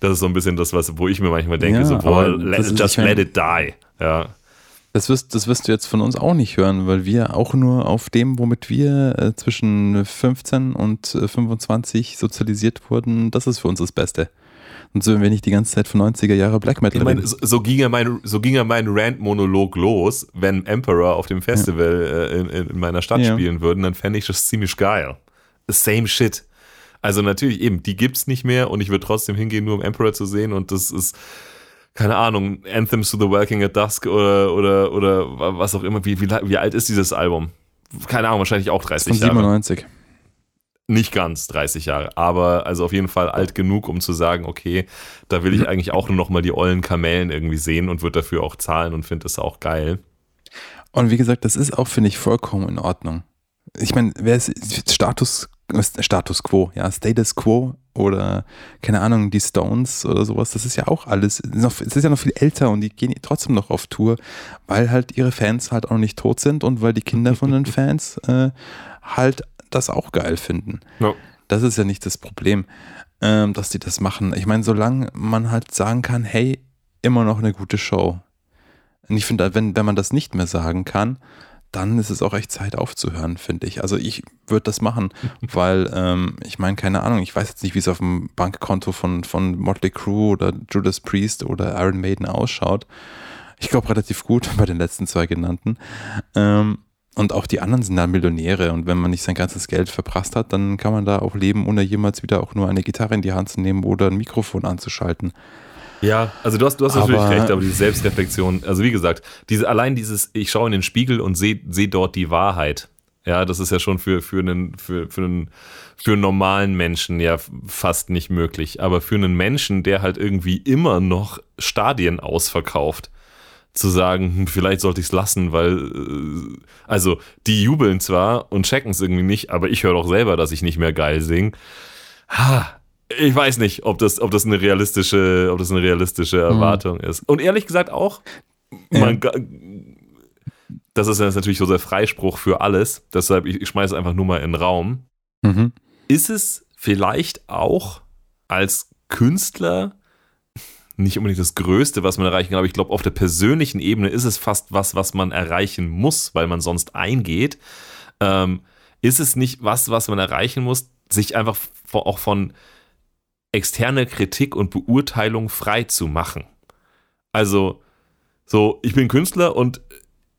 Das ist so ein bisschen das, was, wo ich mir manchmal denke, Ja, so, boah, let, just ich mein- let it die. Ja. Das wirst, das wirst du jetzt von uns auch nicht hören, weil wir auch nur auf dem, womit wir äh, zwischen 15 und äh, 25 sozialisiert wurden, das ist für uns das Beste. Und so, wenn nicht die ganze Zeit von 90er Jahre Black Metal Ich meine, so, so ging ja mein, so ging ja mein Rant-Monolog los, wenn Emperor auf dem Festival äh, in, in meiner Stadt Ja. spielen würden, dann fände ich das ziemlich geil. Same shit. Also natürlich eben, die gibt's nicht mehr und ich würde trotzdem hingehen, nur um Emperor zu sehen und das ist, keine Ahnung, Anthems to the Working at Dusk oder, oder, oder was auch immer. Wie, wie, wie alt ist dieses Album? Keine Ahnung, wahrscheinlich auch 30 Von Jahre. 97. Nicht ganz 30 Jahre, aber also auf jeden Fall alt genug, um zu sagen, okay, da will ich eigentlich auch nur noch mal die ollen Kamellen irgendwie sehen und würde dafür auch zahlen und finde das auch geil. Und wie gesagt, das ist auch, finde ich, vollkommen in Ordnung. Ich meine, wer ist Status, Status Quo, ja, Status Quo oder, keine Ahnung, die Stones oder sowas, das ist ja auch alles, noch, es ist ja noch viel älter und die gehen trotzdem noch auf Tour, weil halt ihre Fans halt auch noch nicht tot sind und weil die Kinder von den Fans äh, halt das auch geil finden. Ja. Das ist ja nicht das Problem, ähm, dass die das machen. Ich meine, solange man halt sagen kann, hey, immer noch eine gute Show. Und ich finde, wenn, wenn man das nicht mehr sagen kann, dann ist es auch echt Zeit aufzuhören, finde ich. Also ich würde das machen, weil ähm, ich meine, keine Ahnung, ich weiß jetzt nicht, wie es auf dem Bankkonto von, von Motley Crue oder Judas Priest oder Iron Maiden ausschaut. Ich glaube relativ gut bei den letzten zwei genannten. Ähm, und auch die anderen sind dann Millionäre und wenn man nicht sein ganzes Geld verprasst hat, dann kann man da auch leben, ohne jemals wieder auch nur eine Gitarre in die Hand zu nehmen oder ein Mikrofon anzuschalten. Ja, also du hast, du hast natürlich Aber- recht, aber diese Selbstreflexion, also wie gesagt, diese, allein dieses, ich schaue in den Spiegel und sehe seh dort die Wahrheit. Ja, das ist ja schon für, für, einen, für, für, einen, für einen normalen Menschen ja fast nicht möglich. Aber für einen Menschen, der halt irgendwie immer noch Stadien ausverkauft, zu sagen, hm, vielleicht sollte ich es lassen, weil, äh, also die jubeln zwar und checken es irgendwie nicht, aber ich höre doch selber, dass ich nicht mehr geil sing. Ha, ich weiß nicht, ob das, ob das eine realistische, ob das eine realistische Erwartung ist. Und ehrlich gesagt auch, man, das ist natürlich so der Freispruch für alles. Deshalb, ich, ich schmeiße einfach nur mal in den Raum. Mhm. Ist es vielleicht auch als Künstler nicht unbedingt das Größte, was man erreichen kann, aber ich glaube, auf der persönlichen Ebene ist es fast was, was man erreichen muss, weil man sonst eingeht. Ähm, ist es nicht was, was man erreichen muss, sich einfach auch von externe Kritik und Beurteilung frei zu machen. Also, so, ich bin Künstler und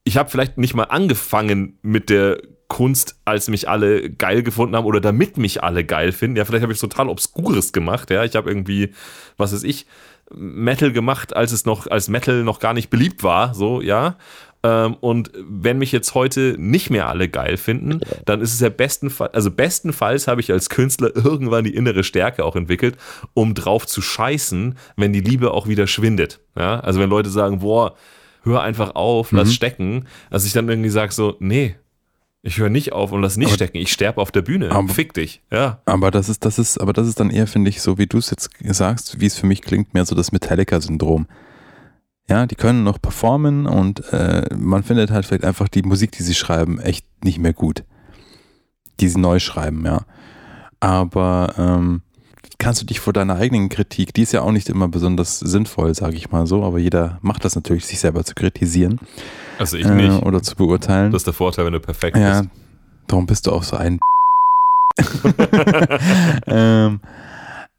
ich habe vielleicht nicht mal angefangen mit der Kunst, als mich alle geil gefunden haben oder damit mich alle geil finden. Ja, vielleicht habe ich total Obskures gemacht. Ja, ich habe irgendwie, was weiß ich, Metal gemacht, als es noch, als Metal noch gar nicht beliebt war. So, ja. Ähm, und wenn mich jetzt heute nicht mehr alle geil finden, dann ist es ja bestenfalls, also bestenfalls habe ich als Künstler irgendwann die innere Stärke auch entwickelt, um drauf zu scheißen, wenn die Liebe auch wieder schwindet. Ja, also wenn Leute sagen, boah, hör einfach auf, lass Mhm. stecken, dass ich dann irgendwie sage so, nee, ich höre nicht auf und lass nicht Aber- stecken, ich sterbe auf der Bühne, Aber- fick dich, ja. Aber das ist, das ist, aber das ist dann eher, finde ich, so wie du es jetzt sagst, wie es für mich klingt, mehr so das Metallica-Syndrom. Ja, die können noch performen und äh, man findet halt vielleicht einfach die Musik, die sie schreiben, echt nicht mehr gut. Die sie neu schreiben, ja. Aber ähm, kannst du dich vor deiner eigenen Kritik, die ist ja auch nicht immer besonders sinnvoll, sage ich mal so, aber jeder macht das natürlich, sich selber zu kritisieren Also ich äh, nicht. oder zu beurteilen. Das ist der Vorteil, wenn du perfekt Ja, bist. darum bist du auch so ein. ähm,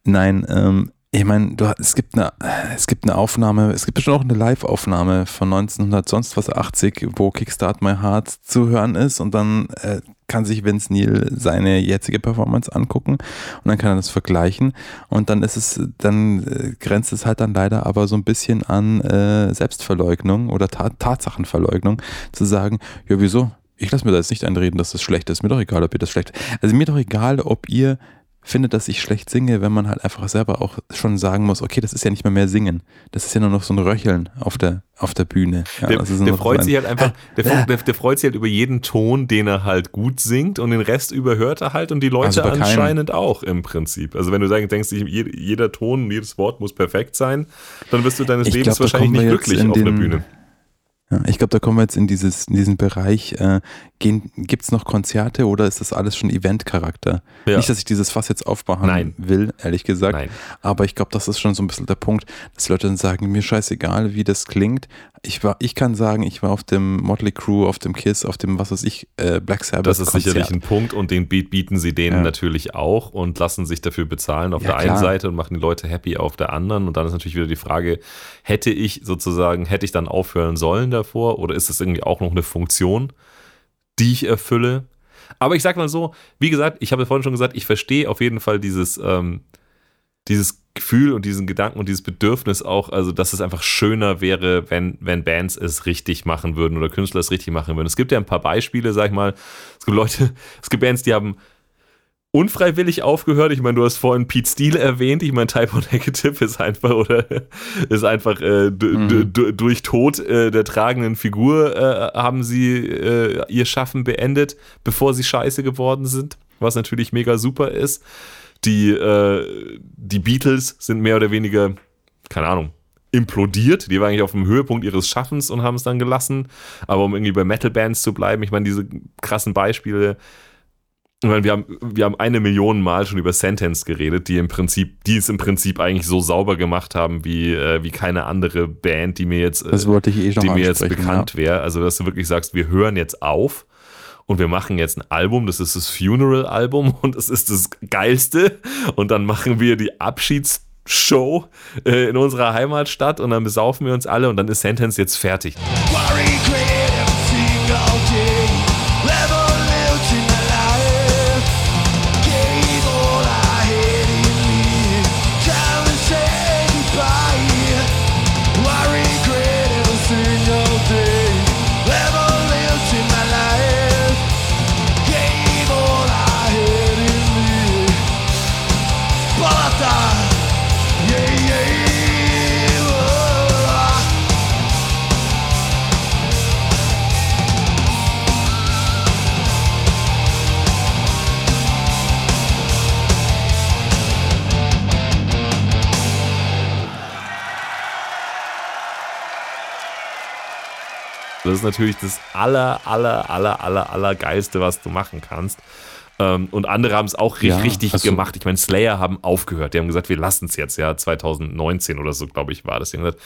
nein, ähm, ich meine, es gibt eine, es gibt eine Aufnahme, es gibt bestimmt auch eine Live-Aufnahme von 1900 sonst was 80, wo Kickstart My Heart zu hören ist und dann äh, kann sich Vince Neil seine jetzige Performance angucken und dann kann er das vergleichen und dann ist es, dann äh, grenzt es halt dann leider aber so ein bisschen an äh, Selbstverleugnung oder Ta Tatsachenverleugnung zu sagen, ja wieso? Ich lasse mir da jetzt nicht einreden, dass das schlecht ist. Mir doch egal, ob ihr das schlecht. Also mir doch egal, ob ihr findet, dass ich schlecht singe, wenn man halt einfach selber auch schon sagen muss, okay, das ist ja nicht mehr mehr singen. Das ist ja nur noch so ein Röcheln auf der, auf der Bühne. Ja, Der, der freut so sich halt einfach, der, der, der freut sich halt über jeden Ton, den er halt gut singt und den Rest überhört er halt und die Leute Also anscheinend auch im Prinzip. Also wenn du sagen, denkst, jeder, Ton jedes Wort muss perfekt sein, dann wirst du deines Ich Lebens glaub, wahrscheinlich nicht glücklich auf einer den- Bühne. Ja, ich glaube, da kommen wir jetzt in, dieses, in diesen Bereich. Äh, Gibt es noch Konzerte oder ist das alles schon Event-Charakter? Ja. Nicht, dass ich dieses Fass jetzt aufmachen Nein. will, ehrlich gesagt. Nein. Aber ich glaube, das ist schon so ein bisschen der Punkt, dass Leute dann sagen, mir scheißegal, wie das klingt. Ich, war, ich kann sagen, ich war auf dem Motley Crew, auf dem Kiss, auf dem, was weiß ich, äh, Black Sabbath Das ist Konzert. sicherlich ein Punkt und den Beat bieten sie denen Ja. natürlich auch und lassen sich dafür bezahlen auf Ja, der einen klar. Seite und machen die Leute happy auf der anderen. Und dann ist natürlich wieder die Frage, hätte ich sozusagen, hätte ich dann aufhören sollen davor oder ist das irgendwie auch noch eine Funktion, die ich erfülle? Aber ich sag mal so, wie gesagt, ich habe vorhin schon gesagt, ich verstehe auf jeden Fall dieses, ähm, dieses Gefühl und diesen Gedanken und dieses Bedürfnis auch, also dass es einfach schöner wäre, wenn, wenn Bands es richtig machen würden oder Künstler es richtig machen würden. Es gibt ja ein paar Beispiele, sag ich mal, es gibt Leute, es gibt Bands, die haben unfreiwillig aufgehört. Ich meine, du hast vorhin Pete Steele erwähnt. Ich meine, Typo Negative ist einfach oder ist einfach äh, d- durch Tod äh, der tragenden Figur äh, haben sie äh, ihr Schaffen beendet, bevor sie scheiße geworden sind, was natürlich mega super ist. Die, äh, die Beatles sind mehr oder weniger, keine Ahnung, implodiert. Die waren eigentlich auf dem Höhepunkt ihres Schaffens und haben es dann gelassen. Aber um irgendwie bei Metal-Bands zu bleiben, ich meine, diese krassen Beispiele, ich meine, wir haben, wir haben eine Million Mal schon über Sentence geredet, die im Prinzip, die es im Prinzip eigentlich so sauber gemacht haben, wie, äh, wie keine andere Band, die mir jetzt, äh, Das wollte ich eh noch die mir jetzt bekannt wäre. Also, dass du wirklich sagst, wir hören jetzt auf und wir machen jetzt ein Album, das ist das Funeral-Album und das ist das Geilste. Und dann machen wir die Abschiedsshow äh, in unserer Heimatstadt und dann besaufen wir uns alle und dann ist Sentence jetzt fertig. Worry Das ist natürlich das aller, aller, aller, aller, aller geilste, was du machen kannst. Ähm, Und andere haben es auch Ja, richtig also- gemacht. Ich meine, Slayer haben aufgehört. Die haben gesagt, wir lassen es jetzt, ja, 2019 oder so, glaube ich, war das. Die haben gesagt,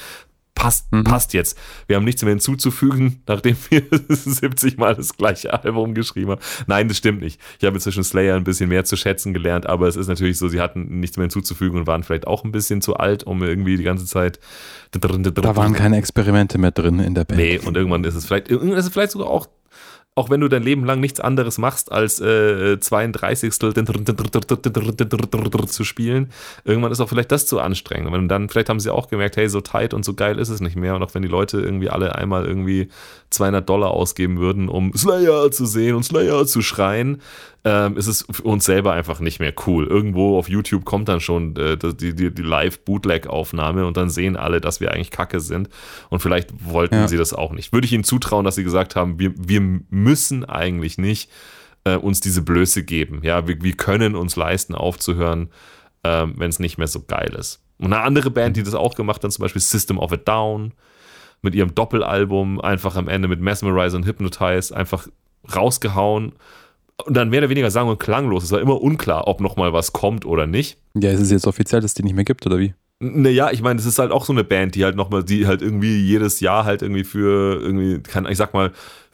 passt, Mhm. passt jetzt. Wir haben nichts mehr hinzuzufügen, nachdem wir 70 Mal das gleiche Album geschrieben haben. Nein, das stimmt nicht. Ich habe inzwischen Slayer ein bisschen mehr zu schätzen gelernt, aber es ist natürlich so, sie hatten nichts mehr hinzuzufügen und waren vielleicht auch ein bisschen zu alt, um irgendwie die ganze Zeit. Da waren keine Experimente mehr drin in der Band. Nee, und irgendwann ist es vielleicht, irgendwann ist es vielleicht sogar auch, auch wenn du dein Leben lang nichts anderes machst, als äh, 32 zu spielen, irgendwann ist auch vielleicht das zu anstrengend. Und dann, vielleicht haben sie auch gemerkt, hey, so tight und so geil ist es nicht mehr. Und auch wenn die Leute irgendwie alle einmal irgendwie 200 Dollar ausgeben würden, um Slayer zu sehen und Slayer zu schreien, ähm, ist es für uns selber einfach nicht mehr cool. Irgendwo auf YouTube kommt dann schon äh, die, die, die Live-Bootleg-Aufnahme und dann sehen alle, dass wir eigentlich kacke sind. Und vielleicht wollten Ja. sie das auch nicht. Würde ich ihnen zutrauen, dass sie gesagt haben, wir, wir müssen eigentlich nicht äh, uns diese Blöße geben. Ja, wir, wir können uns leisten, aufzuhören, ähm, wenn es nicht mehr so geil ist. Und eine andere Band, die das auch gemacht hat, zum Beispiel System of a Down, mit ihrem Doppelalbum einfach am Ende mit Mesmerize und Hypnotize einfach rausgehauen und dann mehr oder weniger sang- und klanglos. Es war immer unklar, ob noch mal was kommt oder nicht. Ja, ist es jetzt offiziell, dass es die nicht mehr gibt, oder wie? Naja, ich meine, es ist halt auch so eine Band, die halt nochmal, die halt irgendwie jedes Jahr halt irgendwie für irgendwie, kann, ich sag mal,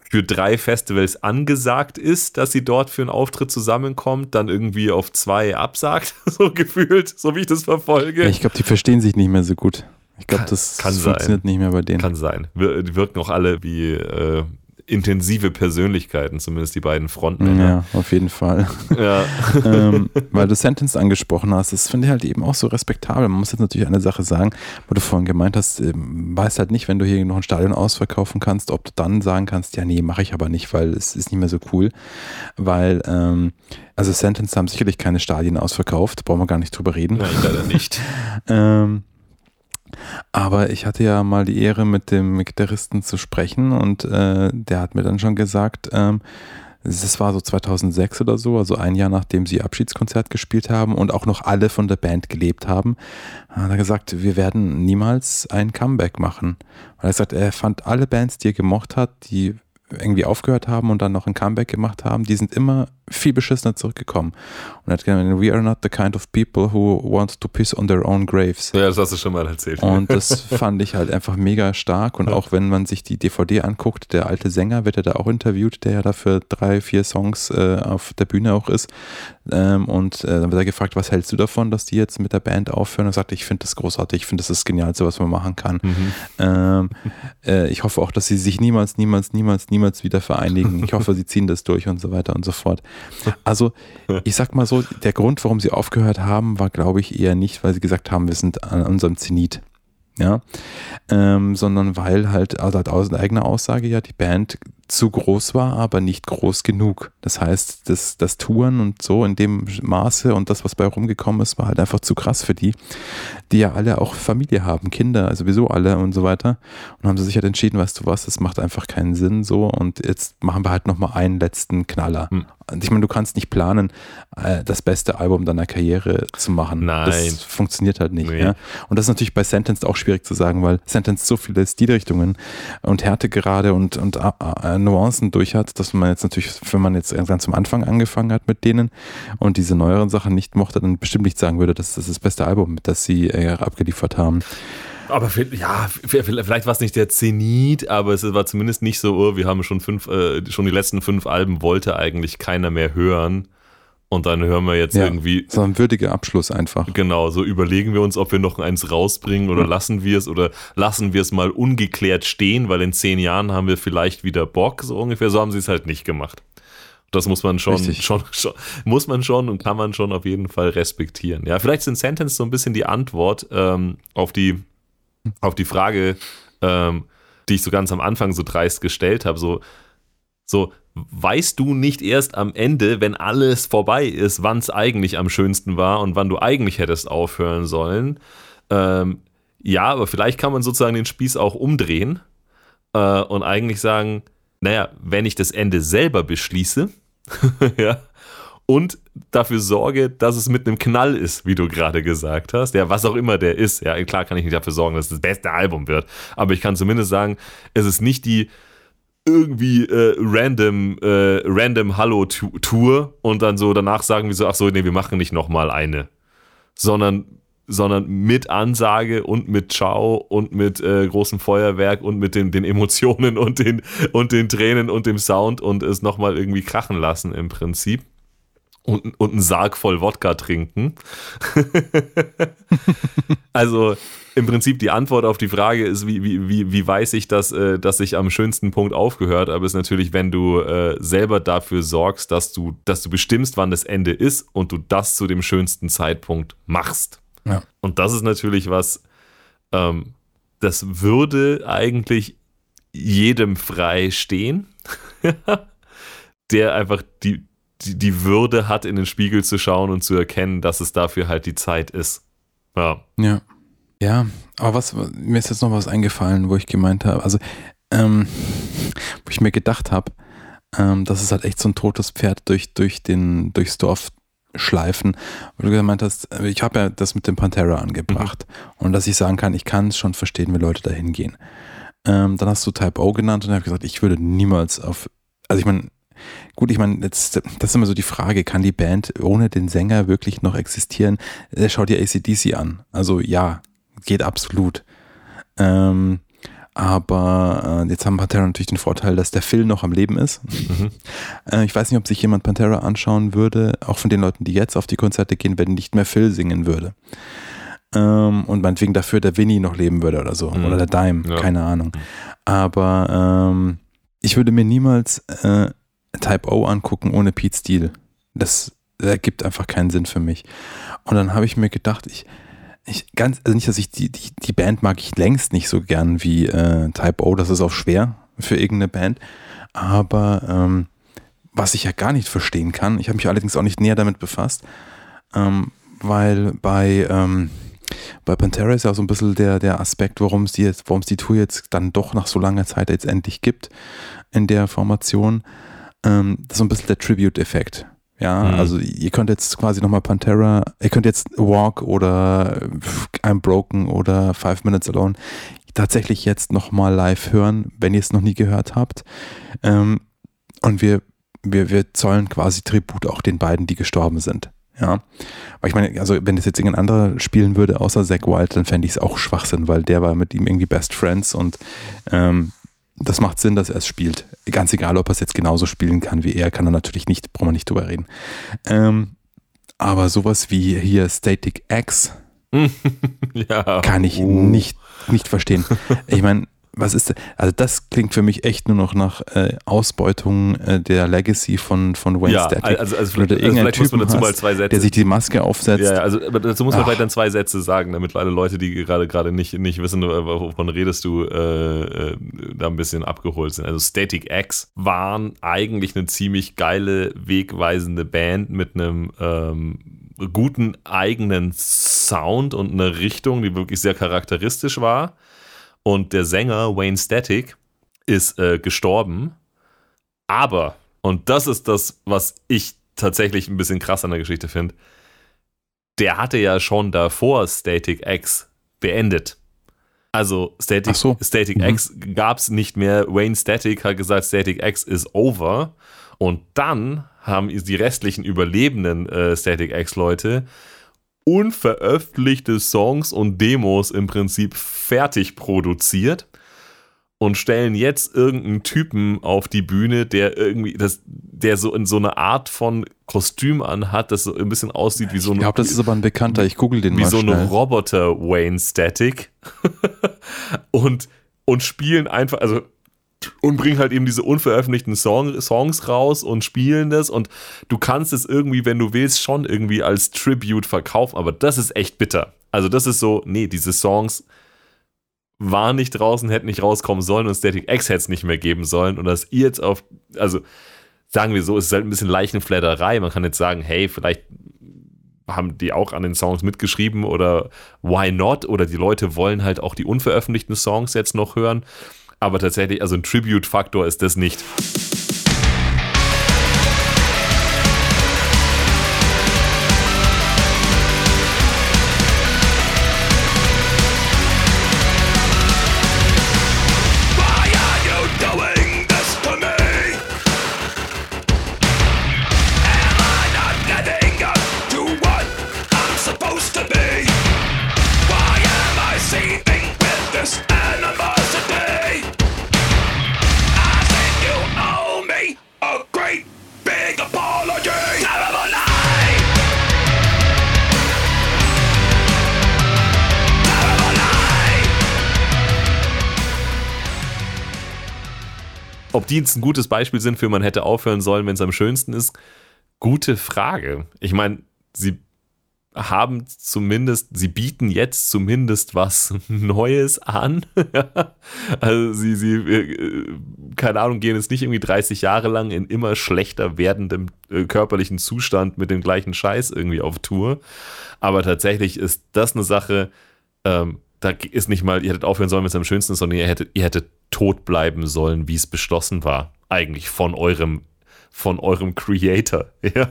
für drei Festivals angesagt ist, dass sie dort für einen Auftritt zusammenkommt, dann irgendwie auf zwei absagt, so gefühlt, so wie ich das verfolge. Ja, ich glaube, die verstehen sich nicht mehr so gut. Ich glaube, das kann funktioniert sein. nicht mehr bei denen. Kann sein. Wir, die wirken auch alle wie äh, intensive Persönlichkeiten, zumindest die beiden Frontmänner. ja, auf jeden Fall. Ja. ähm, weil du Sentence angesprochen hast, das finde ich halt eben auch so respektabel. Man muss jetzt natürlich eine Sache sagen, wo du vorhin gemeint hast, ähm, weißt halt nicht, wenn du hier noch ein Stadion ausverkaufen kannst, ob du dann sagen kannst, ja, nee, mache ich aber nicht, weil es ist nicht mehr so cool. Weil, ähm, also Sentence haben sicherlich keine Stadien ausverkauft, brauchen wir gar nicht drüber reden. Nein, leider nicht. Ähm, aber ich hatte ja mal die Ehre, mit dem Gitarristen zu sprechen und äh, der hat mir dann schon gesagt, ähm, das war so 2006 oder so, also ein Jahr nachdem sie Abschiedskonzert gespielt haben und auch noch alle von der Band gelebt haben, hat er gesagt, wir werden niemals ein Comeback machen. Weil er sagt, er fand alle Bands, die er gemocht hat, die irgendwie aufgehört haben und dann noch ein Comeback gemacht haben, die sind immer viel beschissener zurückgekommen. Und er hat gesagt, we are not the kind of people who want to piss on their own graves. Ja, das hast du schon mal erzählt. Und das fand ich halt einfach mega stark. Und auch wenn man sich die DVD anguckt, der alte Sänger wird ja da auch interviewt, der ja da für drei, vier Songs äh, auf der Bühne auch ist. Ähm, und äh, dann wird er gefragt, was hältst du davon, dass die jetzt mit der Band aufhören? Und er sagt, ich finde das großartig, ich finde das ist das Genialste, was man machen kann. Mhm. Ähm, äh, ich hoffe auch, dass sie sich niemals, niemals, niemals, niemals wieder vereinigen. Ich hoffe, sie ziehen das durch und so weiter und so fort. Also, ich sag mal so, der Grund, warum sie aufgehört haben, war, glaube ich, eher nicht, weil sie gesagt haben, wir sind an unserem Zenit. Ja, ähm, sondern weil halt, also halt aus eigener Aussage ja die Band zu groß war, aber nicht groß genug. Das heißt, das, das Touren und so in dem Maße und das, was bei rumgekommen ist, war halt einfach zu krass für die, die ja alle auch Familie haben, Kinder, also sowieso alle und so weiter. Und haben sie sich halt entschieden, weißt du was, das macht einfach keinen Sinn so und jetzt machen wir halt nochmal einen letzten Knaller. Hm. Und ich meine, du kannst nicht planen, äh, das beste Album deiner Karriere zu machen. Nein. Das funktioniert halt nicht. Nee. Ja? Und das ist natürlich bei Sentenced auch schwierig zu sagen, weil Sentenced so viele Stilrichtungen und Härtegrade und, und äh, äh, Nuancen durch hat, dass man jetzt natürlich, wenn man jetzt ganz am Anfang angefangen hat mit denen und diese neueren Sachen nicht mochte, dann bestimmt nicht sagen würde, dass das das beste Album, das sie äh, abgeliefert haben. Aber ja, vi- vielleicht war es nicht der Zenit, aber es war zumindest nicht so, oh, wir haben schon fünf, äh, schon die letzten fünf Alben wollte eigentlich keiner mehr hören. Und dann hören wir jetzt Ja. irgendwie, So ein würdiger Abschluss einfach. genau, so überlegen wir uns, ob wir noch eins rausbringen oder lassen wir es oder lassen wir es mal ungeklärt stehen, weil in zehn Jahren haben wir vielleicht wieder Bock, so ungefähr. So haben sie es halt nicht gemacht. Das muss man schon, schon, schon, muss man schon und kann man schon auf jeden Fall respektieren. Ja, vielleicht sind Sentence so ein bisschen die Antwort ähm, auf die, auf die Frage, ähm, die ich so ganz am Anfang so dreist gestellt habe. So, so, weißt du nicht erst am Ende, wenn alles vorbei ist, wann es eigentlich am schönsten war und wann du eigentlich hättest aufhören sollen? Ähm, ja, aber vielleicht kann man sozusagen den Spieß auch umdrehen äh, und eigentlich sagen, naja, wenn ich das Ende selber beschließe, ja, und dafür sorge, dass es mit einem Knall ist, wie du gerade gesagt hast. Ja, was auch immer der ist. Ja, klar kann ich nicht dafür sorgen, dass es das beste Album wird. Aber ich kann zumindest sagen, es ist nicht die irgendwie äh, random, äh, random Hallo-Tour und dann so danach sagen wir so, ach so, nee, wir machen nicht nochmal eine. Sondern sondern mit Ansage und mit Ciao und mit äh, großem Feuerwerk und mit den, den Emotionen und den, und den Tränen und dem Sound und es nochmal irgendwie krachen lassen im Prinzip. Und, und einen Sarg voll Wodka trinken. also im Prinzip die Antwort auf die Frage ist, wie, wie, wie, wie weiß ich, dass, äh, dass ich am schönsten Punkt aufgehört habe, ist natürlich, wenn du äh, selber dafür sorgst, dass du, dass du bestimmst, wann das Ende ist und du das zu dem schönsten Zeitpunkt machst. Ja. Und das ist natürlich was, ähm, das würde eigentlich jedem frei stehen, der einfach die, die, die Würde hat, in den Spiegel zu schauen und zu erkennen, dass es dafür halt die Zeit ist. Ja. Ja. Ja, aber was, mir ist jetzt noch was eingefallen, wo ich gemeint habe, also, ähm, wo ich mir gedacht habe, ähm, das ist halt echt so ein totes Pferd durch, durch den, durchs Dorf schleifen. Weil du gemeint hast, ich habe ja das mit dem Pantera angebracht. Und dass ich sagen kann, ich kann es schon verstehen, wie Leute da hingehen. Ähm, dann hast du Type O genannt und ich habe gesagt, ich würde niemals auf, also ich meine, gut, ich meine, jetzt, das ist immer so die Frage, kann die Band ohne den Sänger wirklich noch existieren? Äh, Schau dir ACDC an. Also ja, geht absolut. Ähm, aber äh, jetzt haben Pantera natürlich den Vorteil, dass der Phil noch am Leben ist. Äh, ich weiß nicht, ob sich jemand Pantera anschauen würde, auch von den Leuten, die jetzt auf die Konzerte gehen, wenn nicht mehr Phil singen würde. Ähm, und meinetwegen dafür der Winnie noch leben würde oder so. Mhm. Oder der Dime, Ja. keine Ahnung. Aber ähm, ich würde mir niemals äh, Type O angucken ohne Pete Steele. Das ergibt einfach keinen Sinn für mich. Und dann habe ich mir gedacht, ich, ich ganz, also nicht, dass ich die, die, die Band mag ich längst nicht so gern wie äh, Type O, das ist auch schwer für irgendeine Band. Aber ähm, was ich ja gar nicht verstehen kann, ich habe mich allerdings auch nicht näher damit befasst, ähm, weil bei, ähm, bei Pantera ist ja auch so ein bisschen der, der Aspekt, warum es die die Tour jetzt dann doch nach so langer Zeit jetzt endlich gibt in der Formation. Ähm, das ist so ein bisschen der Tribute-Effekt. Ja, Mhm. also ihr könnt jetzt quasi nochmal Pantera, ihr könnt jetzt Walk oder I'm Broken oder Five Minutes Alone tatsächlich jetzt nochmal live hören, wenn ihr es noch nie gehört habt. Ähm, und wir, wir, wir zollen quasi Tribut auch den beiden, die gestorben sind. Ja. Aber ich meine, also wenn das jetzt irgendein anderer spielen würde, außer Zack Wild, dann fände ich es auch Schwachsinn, weil der war mit ihm irgendwie Best Friends und ähm, das macht Sinn, dass er es spielt. Ganz egal, ob er es jetzt genauso spielen kann wie er, kann er natürlich nicht, brauchen wir nicht drüber reden. Ähm, aber sowas wie hier Static X ja. kann ich Uh. nicht, nicht verstehen. Ich meine, was ist, also das klingt für mich echt nur noch nach äh, Ausbeutung äh, der Legacy von, von Wayne Ja, Static. also, also Wenn du vielleicht, also vielleicht muss man dazu mal hast, zwei Sätze der sich die Maske aufsetzt. Ja, ja, also dazu muss man Ach. vielleicht dann zwei Sätze sagen, damit alle Leute, die gerade gerade nicht, nicht wissen, äh, wovon redest du, äh, äh, da ein bisschen abgeholt sind. Also Static X waren eigentlich eine ziemlich geile, wegweisende Band mit einem ähm, guten eigenen Sound und einer Richtung, die wirklich sehr charakteristisch war. Und der Sänger Wayne Static ist äh, gestorben. Aber, und das ist das, was ich tatsächlich ein bisschen krass an der Geschichte finde, der hatte ja schon davor Static X beendet. Also Static, so. Static Mhm. X gab es nicht mehr. Wayne Static hat gesagt, Static X is over. Und dann haben die restlichen überlebenden äh, Static X-Leute unveröffentlichte Songs und Demos im Prinzip fertig produziert und stellen jetzt irgendeinen Typen auf die Bühne, der irgendwie, das, der so in so eine Art von Kostüm anhat, das so ein bisschen aussieht wie so ich ein, glaube, das ist aber ein Bekannter. Ich google den wie mal so schnell. eine Roboter Wayne Static und, und spielen einfach, also und bringen halt eben diese unveröffentlichten Song, Songs raus und spielen das und du kannst es irgendwie, wenn du willst, schon irgendwie als Tribute verkaufen, aber das ist echt bitter. Also das ist so, nee, diese Songs waren nicht draußen, hätten nicht rauskommen sollen und Static X hätte es nicht mehr geben sollen und dass ihr jetzt auf, also sagen wir so, es ist halt ein bisschen Leichenfledderei. Man kann jetzt sagen, hey, vielleicht haben die auch an den Songs mitgeschrieben oder why not? Oder die Leute wollen halt auch die unveröffentlichten Songs jetzt noch hören. Aber tatsächlich, also ein Tribute-Faktor ist das nicht. Ob die jetzt ein gutes Beispiel sind für man hätte aufhören sollen, wenn es am schönsten ist, gute Frage. Ich meine, sie haben zumindest, sie bieten jetzt zumindest was Neues an. also sie, sie, äh, keine Ahnung, gehen jetzt nicht irgendwie 30 Jahre lang in immer schlechter werdendem äh, körperlichen Zustand mit dem gleichen Scheiß irgendwie auf Tour. Aber tatsächlich ist das eine Sache, ähm, da ist nicht mal, ihr hättet aufhören sollen, wenn es am schönsten ist, sondern ihr hättet, ihr hättet tot bleiben sollen, wie es beschlossen war. Eigentlich von eurem von eurem Creator, ja,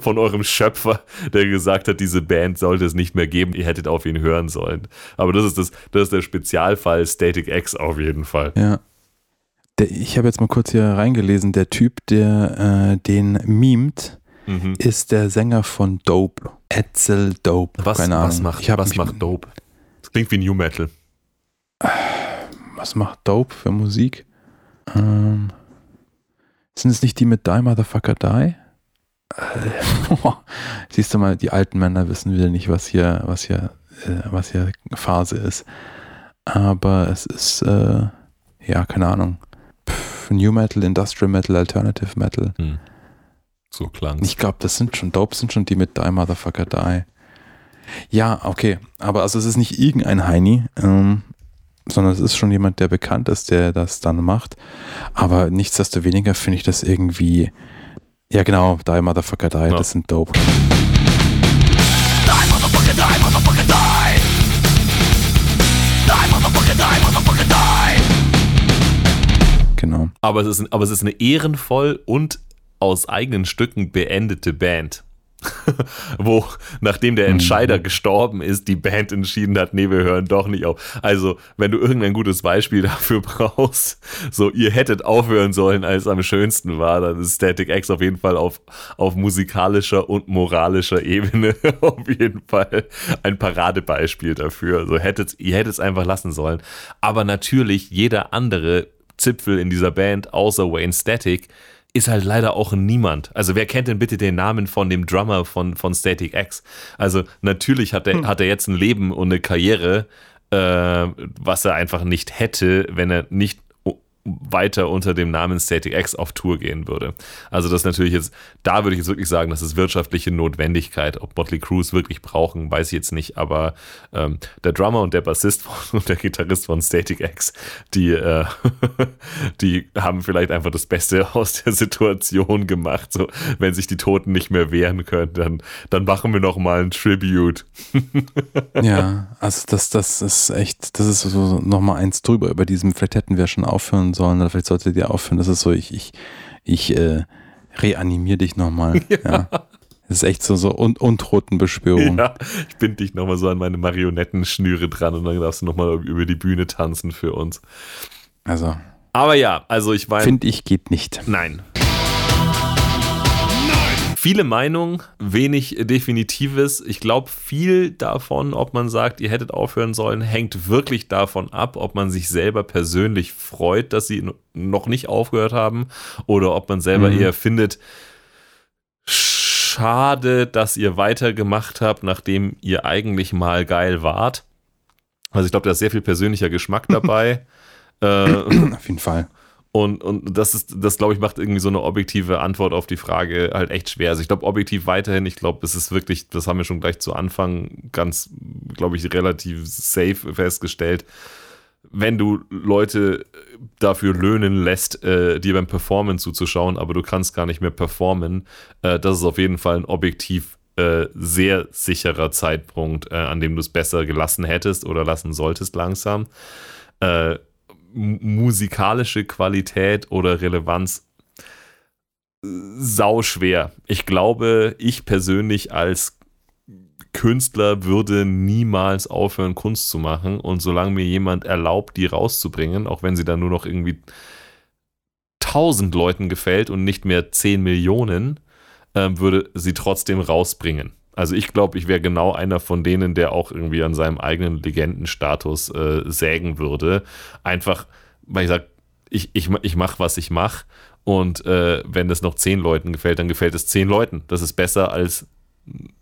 von eurem Schöpfer, der gesagt hat, diese Band sollte es nicht mehr geben, ihr hättet auf ihn hören sollen. Aber das ist, das, das ist der Spezialfall Static X auf jeden Fall. Ja. Der, ich habe jetzt mal kurz hier reingelesen, der Typ, der äh, den memt, Mhm. ist der Sänger von Dope. Etzel Dope. Was, Keine Ahnung. was, macht, ich hab was macht Dope? Klingt wie New Metal. Was macht Dope für Musik? Ähm, sind es nicht die mit Die Motherfucker Die? Äh, Siehst du mal, die alten Männer wissen wieder nicht, was hier, was hier, äh, was hier Phase ist. Aber es ist, äh, ja, keine Ahnung. Pff, New Metal, Industrial Metal, Alternative Metal. Hm. So klang Ich glaube, das sind schon, Dope sind schon die mit Die Motherfucker Die. Ja, okay. Aber also es ist nicht irgendein Heini, ähm, sondern es ist schon jemand, der bekannt ist, der das dann macht. Aber nichtsdestoweniger finde ich das irgendwie, ja genau, Die Motherfucker Die, das sind Dope. Genau. Aber es, ist, aber es ist eine ehrenvoll und aus eigenen Stücken beendete Band. Wo, nachdem der Entscheider gestorben ist, die Band entschieden hat, nee, wir hören doch nicht auf. Also, wenn du irgendein gutes Beispiel dafür brauchst, so, ihr hättet aufhören sollen, als es am schönsten war, dann ist Static X auf jeden Fall auf, auf musikalischer und moralischer Ebene auf jeden Fall ein Paradebeispiel dafür. Also, hättet, ihr hättet es einfach lassen sollen. Aber natürlich, jeder andere Zipfel in dieser Band, außer Wayne Static, ist halt leider auch Niemand. Also wer kennt denn bitte den Namen von dem Drummer von, von Static X? Also natürlich hat er, hat er jetzt ein Leben und eine Karriere, äh, was er einfach nicht hätte, wenn er nicht weiter unter dem Namen Static X auf Tour gehen würde. Also das natürlich jetzt, da würde ich jetzt wirklich sagen, das ist wirtschaftliche Notwendigkeit. Ob Motley Crews wirklich brauchen, weiß ich jetzt nicht, aber ähm, der Drummer und der Bassist und der Gitarrist von Static X, die, äh, die haben vielleicht einfach das Beste aus der Situation gemacht. So, wenn sich die Toten nicht mehr wehren können, dann, dann machen wir noch mal ein Tribute. Ja, also das, das ist echt, das ist so nochmal eins drüber über diesem, vielleicht hätten wir schon aufhören sollen oder vielleicht solltet ihr aufhören. Das ist so, ich, ich, ich äh, reanimiere dich nochmal. Ja. Das ist echt so, so Un Untotenbeschwörung. Ja, ich binde dich noch mal so an meine Marionettenschnüre dran und dann darfst du noch mal über die Bühne tanzen für uns. Also, Aber ja, also ich meine, finde ich, geht nicht. nein. Viele Meinungen, wenig Definitives. Ich glaube, viel davon, ob man sagt, ihr hättet aufhören sollen, hängt wirklich davon ab, ob man sich selber persönlich freut, dass sie noch nicht aufgehört haben oder ob man selber Mhm. eher findet, schade, dass ihr weitergemacht habt, nachdem ihr eigentlich mal geil wart. Also ich glaube, da ist sehr viel persönlicher Geschmack dabei. äh, Auf jeden Fall. Und, und das ist, das glaube ich, macht irgendwie so eine objektive Antwort auf die Frage halt echt schwer. Also ich glaube, objektiv weiterhin, ich glaube, es ist wirklich, das haben wir schon gleich zu Anfang ganz, glaube ich, relativ safe festgestellt. Wenn du Leute dafür löhnen lässt, äh, dir beim Performen zuzuschauen, aber du kannst gar nicht mehr performen, äh, das ist auf jeden Fall ein objektiv äh, sehr sicherer Zeitpunkt, äh, an dem du es besser gelassen hättest oder lassen solltest langsam. Äh, musikalische Qualität oder Relevanz äh, sau schwer. Ich glaube, ich persönlich als Künstler würde niemals aufhören, Kunst zu machen. Und solange mir jemand erlaubt, die rauszubringen, auch wenn sie dann nur noch irgendwie tausend Leuten gefällt und nicht mehr zehn Millionen, ähm, würde sie trotzdem rausbringen. Also ich glaube, ich wäre genau einer von denen, der auch irgendwie an seinem eigenen Legendenstatus äh, sägen würde. Einfach, weil ich sage, ich, ich, ich mache, was ich mache. Und äh, wenn das noch zehn Leuten gefällt, dann gefällt es zehn Leuten. Das ist besser als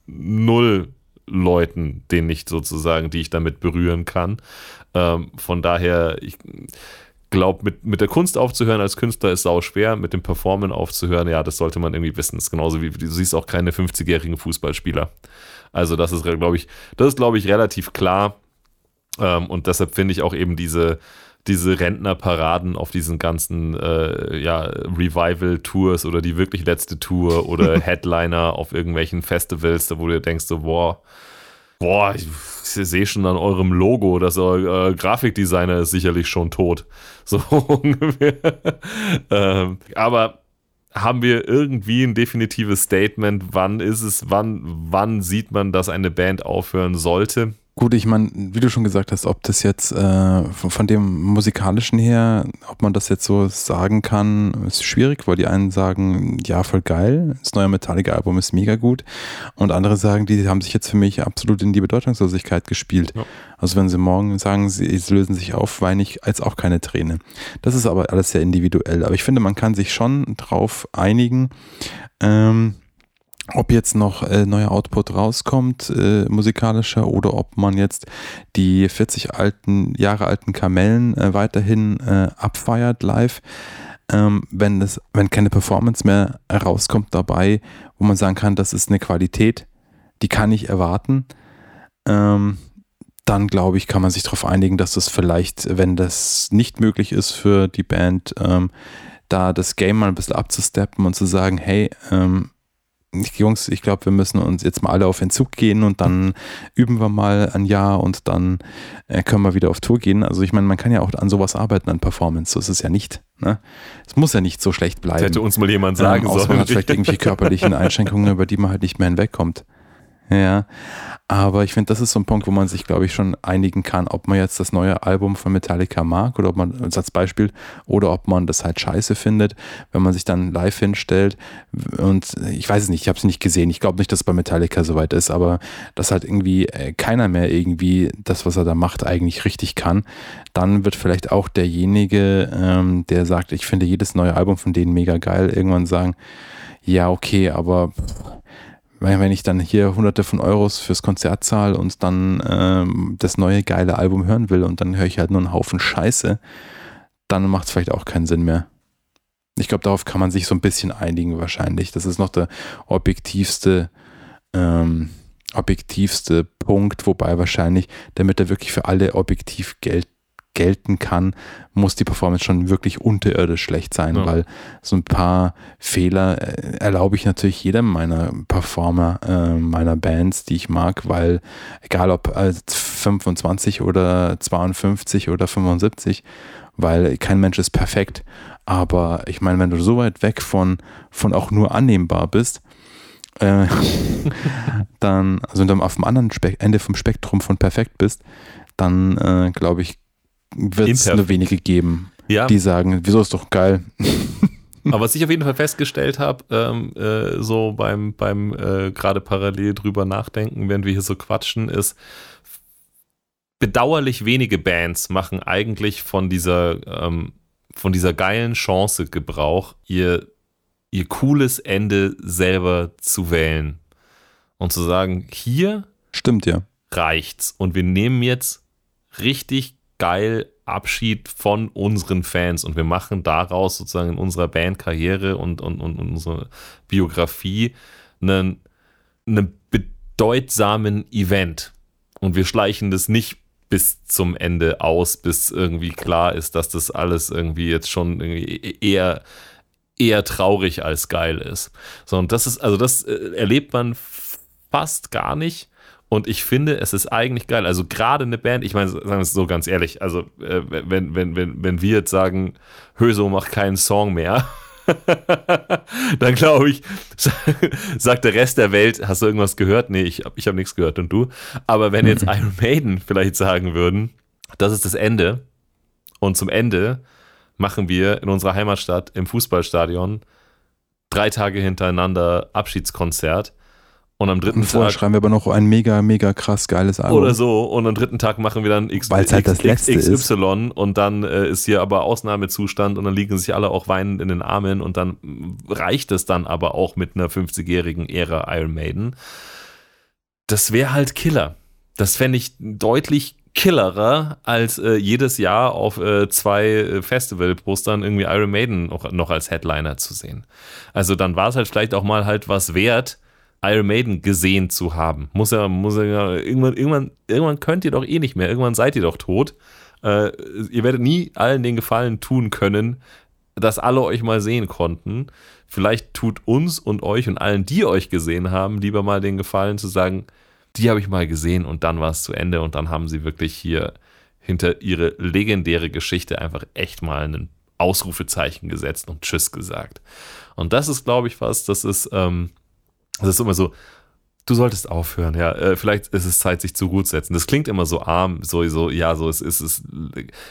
null Leuten, denen ich sozusagen, die ich damit berühren kann. Ähm, von daher, ich glaube, mit, mit der Kunst aufzuhören als Künstler ist sau schwer, mit dem Performen aufzuhören, ja, das sollte man irgendwie wissen. Das ist genauso wie du siehst auch keine 50-jährigen Fußballspieler. Also das ist, glaube ich, das ist, glaube ich, relativ klar. Ähm, und deshalb finde ich auch eben diese, diese Rentnerparaden auf diesen ganzen äh, ja, Revival-Tours oder die wirklich letzte Tour oder Headliner auf irgendwelchen Festivals, wo du denkst so, boah, boah, ich sehe schon an eurem Logo, dass euer äh, Grafikdesigner ist sicherlich schon tot. So ungefähr. ähm, aber haben wir irgendwie ein definitives Statement, wann ist es, wann, wann sieht man, dass eine Band aufhören sollte? Gut, ich meine, wie du schon gesagt hast, ob das jetzt äh, von, von, dem musikalischen her, ob man das jetzt so sagen kann, ist schwierig, weil die einen sagen, ja, voll geil, das neue Metallica-Album ist mega gut und andere sagen, die haben sich jetzt für mich absolut in die Bedeutungslosigkeit gespielt. Ja. Also wenn sie morgen sagen, sie, sie lösen sich auf, weine ich als auch keine Träne. Das ist aber alles sehr individuell. Aber ich finde, man kann sich schon drauf einigen, ähm, ob jetzt noch äh, neuer Output rauskommt, äh, musikalischer, oder ob man jetzt die 40 alten, Jahre alten Kamellen äh, weiterhin äh, abfeiert live. Ähm, wenn, das, wenn keine Performance mehr rauskommt dabei, wo man sagen kann, das ist eine Qualität, die kann ich erwarten, ähm, dann glaube ich, kann man sich darauf einigen, dass das vielleicht, wenn das nicht möglich ist für die Band, ähm, da das Game mal ein bisschen abzusteppen und zu sagen, hey, ähm, Jungs, ich glaube, wir müssen uns jetzt mal alle auf Entzug gehen und dann üben wir mal ein Jahr und dann äh, können wir wieder auf Tour gehen. Also ich meine, man kann ja auch an sowas arbeiten, an Performance. So ist es ja nicht. Ne? Es muss ja nicht so schlecht bleiben. Das hätte uns mal jemand sagen ähm, sollen. Man hat vielleicht irgendwelche körperlichen Einschränkungen, über die man halt nicht mehr hinwegkommt. Ja, aber ich finde, das ist so ein Punkt, wo man sich, glaube ich, schon einigen kann, ob man jetzt das neue Album von Metallica mag oder ob man, als Beispiel, oder ob man das halt scheiße findet, wenn man sich dann live hinstellt. Und ich weiß es nicht, ich habe es nicht gesehen. Ich glaube nicht, dass es bei Metallica soweit ist, aber dass halt irgendwie äh, keiner mehr irgendwie das, was er da macht, eigentlich richtig kann. Dann wird vielleicht auch derjenige, ähm, der sagt, ich finde jedes neue Album von denen mega geil, irgendwann sagen, ja, okay, aber wenn ich dann hier hunderte von Euros fürs Konzert zahle und dann ähm, das neue geile Album hören will und dann höre ich halt nur einen Haufen Scheiße, dann macht es vielleicht auch keinen Sinn mehr. Ich glaube, darauf kann man sich so ein bisschen einigen wahrscheinlich. Das ist noch der objektivste, ähm, objektivste Punkt, wobei wahrscheinlich, damit er wirklich für alle objektiv Geld gelten kann, muss die Performance schon wirklich unterirdisch schlecht sein, ja. weil so ein paar Fehler äh, erlaube ich natürlich jedem meiner Performer, äh, meiner Bands, die ich mag, weil egal ob als 25 oder 52 oder 75, weil kein Mensch ist perfekt. Aber ich meine, wenn du so weit weg von, von auch nur annehmbar bist, äh, dann, also wenn du auf dem anderen Spe Ende vom Spektrum von perfekt bist, dann äh, glaube ich, wird es nur wenige geben, ja. die sagen, wieso ist doch geil. Aber was ich auf jeden Fall festgestellt habe, ähm, äh, so beim, beim äh, gerade parallel drüber nachdenken, während wir hier so quatschen, ist, bedauerlich wenige Bands machen eigentlich von dieser, ähm, von dieser geilen Chance Gebrauch, ihr, ihr cooles Ende selber zu wählen. Und zu sagen, hier Stimmt, ja. reicht's. Und wir nehmen jetzt richtig geil Abschied von unseren Fans und wir machen daraus sozusagen in unserer Bandkarriere und, und, und unserer Biografie einen, einen bedeutsamen Event. Und wir schleichen das nicht bis zum Ende aus, bis irgendwie klar ist, dass das alles irgendwie jetzt schon eher, eher traurig als geil ist. So, und das ist, also das äh, erlebt man fast gar nicht und ich finde, es ist eigentlich geil. Also gerade eine Band, ich meine, sagen wir es so ganz ehrlich, also äh, wenn, wenn, wenn, wenn wir jetzt sagen, Höso macht keinen Song mehr, dann glaube ich, sagt der Rest der Welt, hast du irgendwas gehört? Nee, ich, ich habe nichts gehört und du. Aber wenn jetzt Iron Maiden vielleicht sagen würden, das ist das Ende und zum Ende machen wir in unserer Heimatstadt im Fußballstadion drei Tage hintereinander Abschiedskonzert und am dritten und vorher Tag. schreiben wir aber noch ein mega, mega krass geiles Album. Oder so. Und am dritten Tag machen wir dann X, Weil's halt das letzte XY ist. und dann äh, ist hier aber Ausnahmezustand und dann liegen sich alle auch weinend in den Armen und dann reicht es dann aber auch mit einer 50-jährigen Ära Iron Maiden. Das wäre halt Killer. Das fände ich deutlich killerer, als äh, jedes Jahr auf äh, zwei äh, Festival-Postern irgendwie Iron Maiden noch, noch als Headliner zu sehen. Also dann war es halt vielleicht auch mal halt was wert, Iron Maiden gesehen zu haben. Muss ja, muss ja, irgendwann, irgendwann, irgendwann könnt ihr doch eh nicht mehr, irgendwann seid ihr doch tot. Äh, ihr werdet nie allen den Gefallen tun können, dass alle euch mal sehen konnten. Vielleicht tut uns und euch und allen, die euch gesehen haben, lieber mal den Gefallen zu sagen, die habe ich mal gesehen und dann war es zu Ende und dann haben sie wirklich hier hinter ihre legendäre Geschichte einfach echt mal ein Ausrufezeichen gesetzt und Tschüss gesagt. Und das ist, glaube ich, was, das ist, ähm, das ist immer so, du solltest aufhören, ja. Äh, vielleicht ist es Zeit, sich zur Ruhe zu setzen. Das klingt immer so arm, so, so ja, so, es ist, es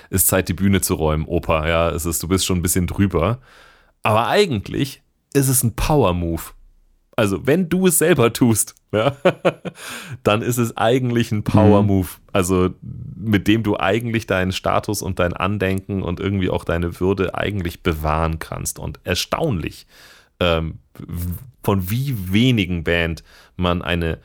ist Zeit, die Bühne zu räumen, Opa, ja. Es ist, du bist schon ein bisschen drüber. Aber eigentlich ist es ein Power-Move. Also, wenn du es selber tust, ja, dann ist es eigentlich ein Power-Move. Also, mit dem du eigentlich deinen Status und dein Andenken und irgendwie auch deine Würde eigentlich bewahren kannst. Und erstaunlich, ähm, von wie wenigen Band man eine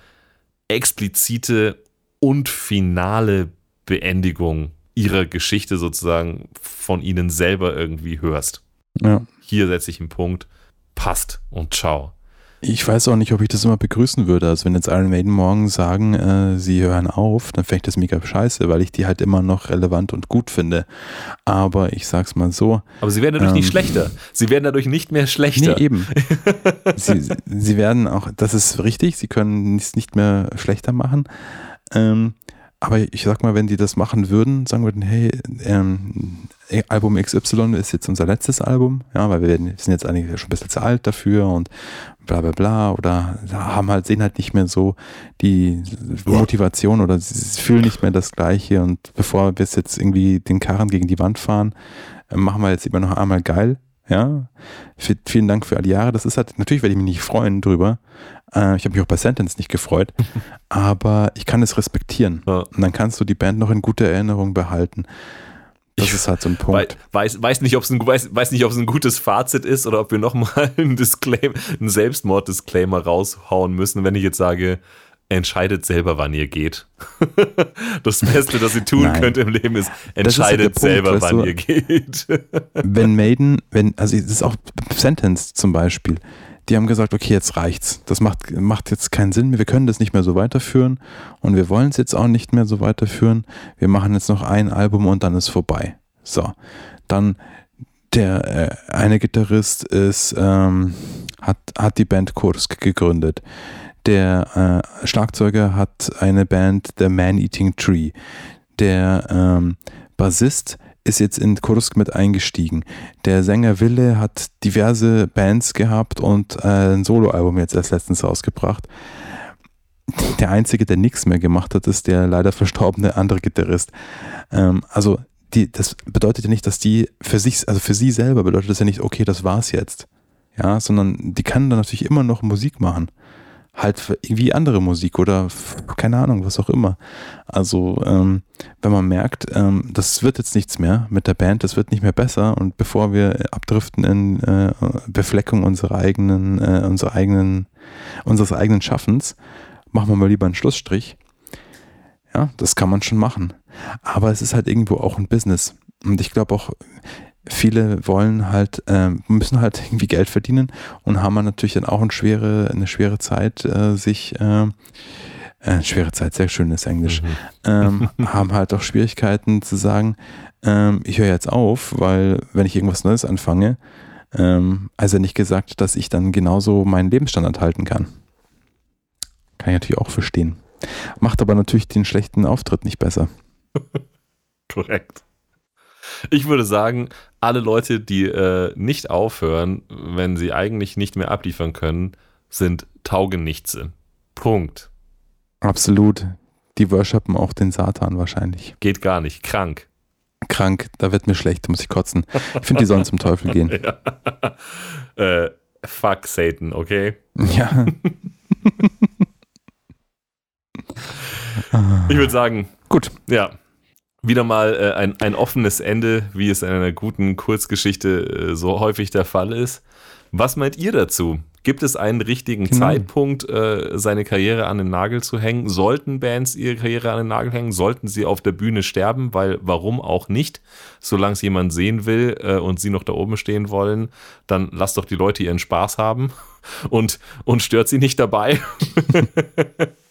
explizite und finale Beendigung ihrer Geschichte sozusagen von ihnen selber irgendwie hörst. Ja. Hier setze ich einen Punkt, passt und ciao. Ich weiß auch nicht, ob ich das immer begrüßen würde. Also wenn jetzt Iron Maiden morgen sagen, äh, sie hören auf, dann fände ich das mega scheiße, weil ich die halt immer noch relevant und gut finde. Aber ich sag's mal so. Aber sie werden dadurch nicht Ähm, schlechter. Sie werden dadurch nicht mehr schlechter. Nee, eben. sie, sie werden auch, das ist richtig, sie können es nicht mehr schlechter machen. Ähm, aber ich sag mal, wenn die das machen würden, sagen würden, hey, ähm, Album XY ist jetzt unser letztes Album, ja, weil wir werden- sind jetzt eigentlich schon ein bisschen zu alt dafür und bla bla bla oder haben halt, sehen halt nicht mehr so die Motivation oder sie fühlen nicht mehr das Gleiche und bevor wir jetzt irgendwie den Karren gegen die Wand fahren, äh, machen wir jetzt immer noch einmal geil, ja. Vielen Dank für all die Jahre. Das ist halt, natürlich werde ich mich nicht freuen drüber. Äh, ich habe mich auch bei Sentence nicht gefreut, aber ich kann es respektieren. Ja. Und dann kannst du die Band noch in guter Erinnerung behalten. Das Ich ist halt so ein Punkt. Weiß, weiß, nicht, ob's ein, weiß, weiß nicht, ob es ein gutes Fazit ist oder ob wir nochmal einen, Disclaim, einen Selbstmord-Disclaimer raushauen müssen, wenn ich jetzt sage, entscheidet selber, wann ihr geht. Das Beste, das ihr tun Nein. könnt im Leben ist, ist halt entscheidet Punkt, selber, wann du. ihr geht. wenn Maiden, wenn, also es ist auch Sentence zum Beispiel, die haben gesagt, okay, jetzt reicht's. Das macht, macht jetzt keinen Sinn mehr. Wir können das nicht mehr so weiterführen und wir wollen es jetzt auch nicht mehr so weiterführen. Wir machen jetzt noch ein Album und dann ist vorbei. So, dann der äh, eine Gitarrist ist, ähm, hat, hat die Band Kursk gegründet. Der äh, Schlagzeuger hat eine Band, The Man Eating Tree. Der ähm, Bassist ist jetzt in Kursk mit eingestiegen. Der Sänger Wille hat diverse Bands gehabt und äh, ein Soloalbum jetzt erst letztens rausgebracht. Der einzige, der nichts mehr gemacht hat, ist der leider verstorbene andere Gitarrist. Ähm, also die, das bedeutet ja nicht, dass die für sich, also für sie selber bedeutet das ja nicht, okay, das war's jetzt. Ja, sondern die kann dann natürlich immer noch Musik machen. Halt für irgendwie andere Musik oder keine Ahnung, was auch immer. Also, ähm, wenn man merkt, ähm, das wird jetzt nichts mehr mit der Band, das wird nicht mehr besser und bevor wir abdriften in äh, Befleckung unserer eigenen, äh, unserer eigenen, unseres eigenen Schaffens, machen wir mal lieber einen Schlussstrich. Ja, das kann man schon machen. Aber es ist halt irgendwo auch ein Business. Und ich glaube auch, viele wollen halt, ähm, müssen halt irgendwie Geld verdienen und haben natürlich dann auch eine schwere, eine schwere Zeit, äh, sich, ähm, äh, schwere Zeit, sehr schönes Englisch, ähm, haben halt auch Schwierigkeiten zu sagen, ähm, ich höre jetzt auf, weil wenn ich irgendwas Neues anfange, ähm, also nicht gesagt, dass ich dann genauso meinen Lebensstandard halten kann. Kann ich natürlich auch verstehen. Macht aber natürlich den schlechten Auftritt nicht besser. Korrekt. Ich würde sagen, alle Leute, die äh, nicht aufhören, wenn sie eigentlich nicht mehr abliefern können, sind Taugenichtse. Punkt. Absolut. Die worshipen auch den Satan wahrscheinlich. Geht gar nicht. Krank. Krank, da wird mir schlecht, da muss ich kotzen. Ich finde, die sollen zum Teufel gehen. äh, fuck Satan, okay? Ja. Ich würde sagen, Gut. ja, wieder mal äh, ein, ein offenes Ende, wie es in einer guten Kurzgeschichte äh, so häufig der Fall ist. Was meint ihr dazu? Gibt es einen richtigen Genau. Zeitpunkt, äh, seine Karriere an den Nagel zu hängen? Sollten Bands ihre Karriere an den Nagel hängen? Sollten sie auf der Bühne sterben? Weil warum auch nicht? Solange es jemand sehen will äh, und sie noch da oben stehen wollen, dann lasst doch die Leute ihren Spaß haben und, und stört sie nicht dabei.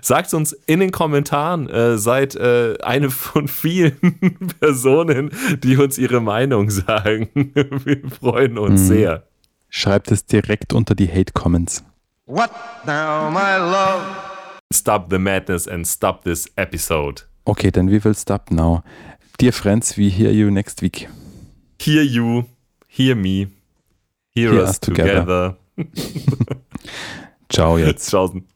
Sagt uns in den Kommentaren, äh, seid äh, eine von vielen Personen, die uns ihre Meinung sagen. Wir freuen uns sehr. Schreibt es direkt unter die Hate-Comments. What now, my love? Stop the madness and stop this episode. Okay, then we will stop now. Dear friends, we hear you next week. Hear you, hear me, hear, Hear us, us together. together. Ciao jetzt. Tschaußen.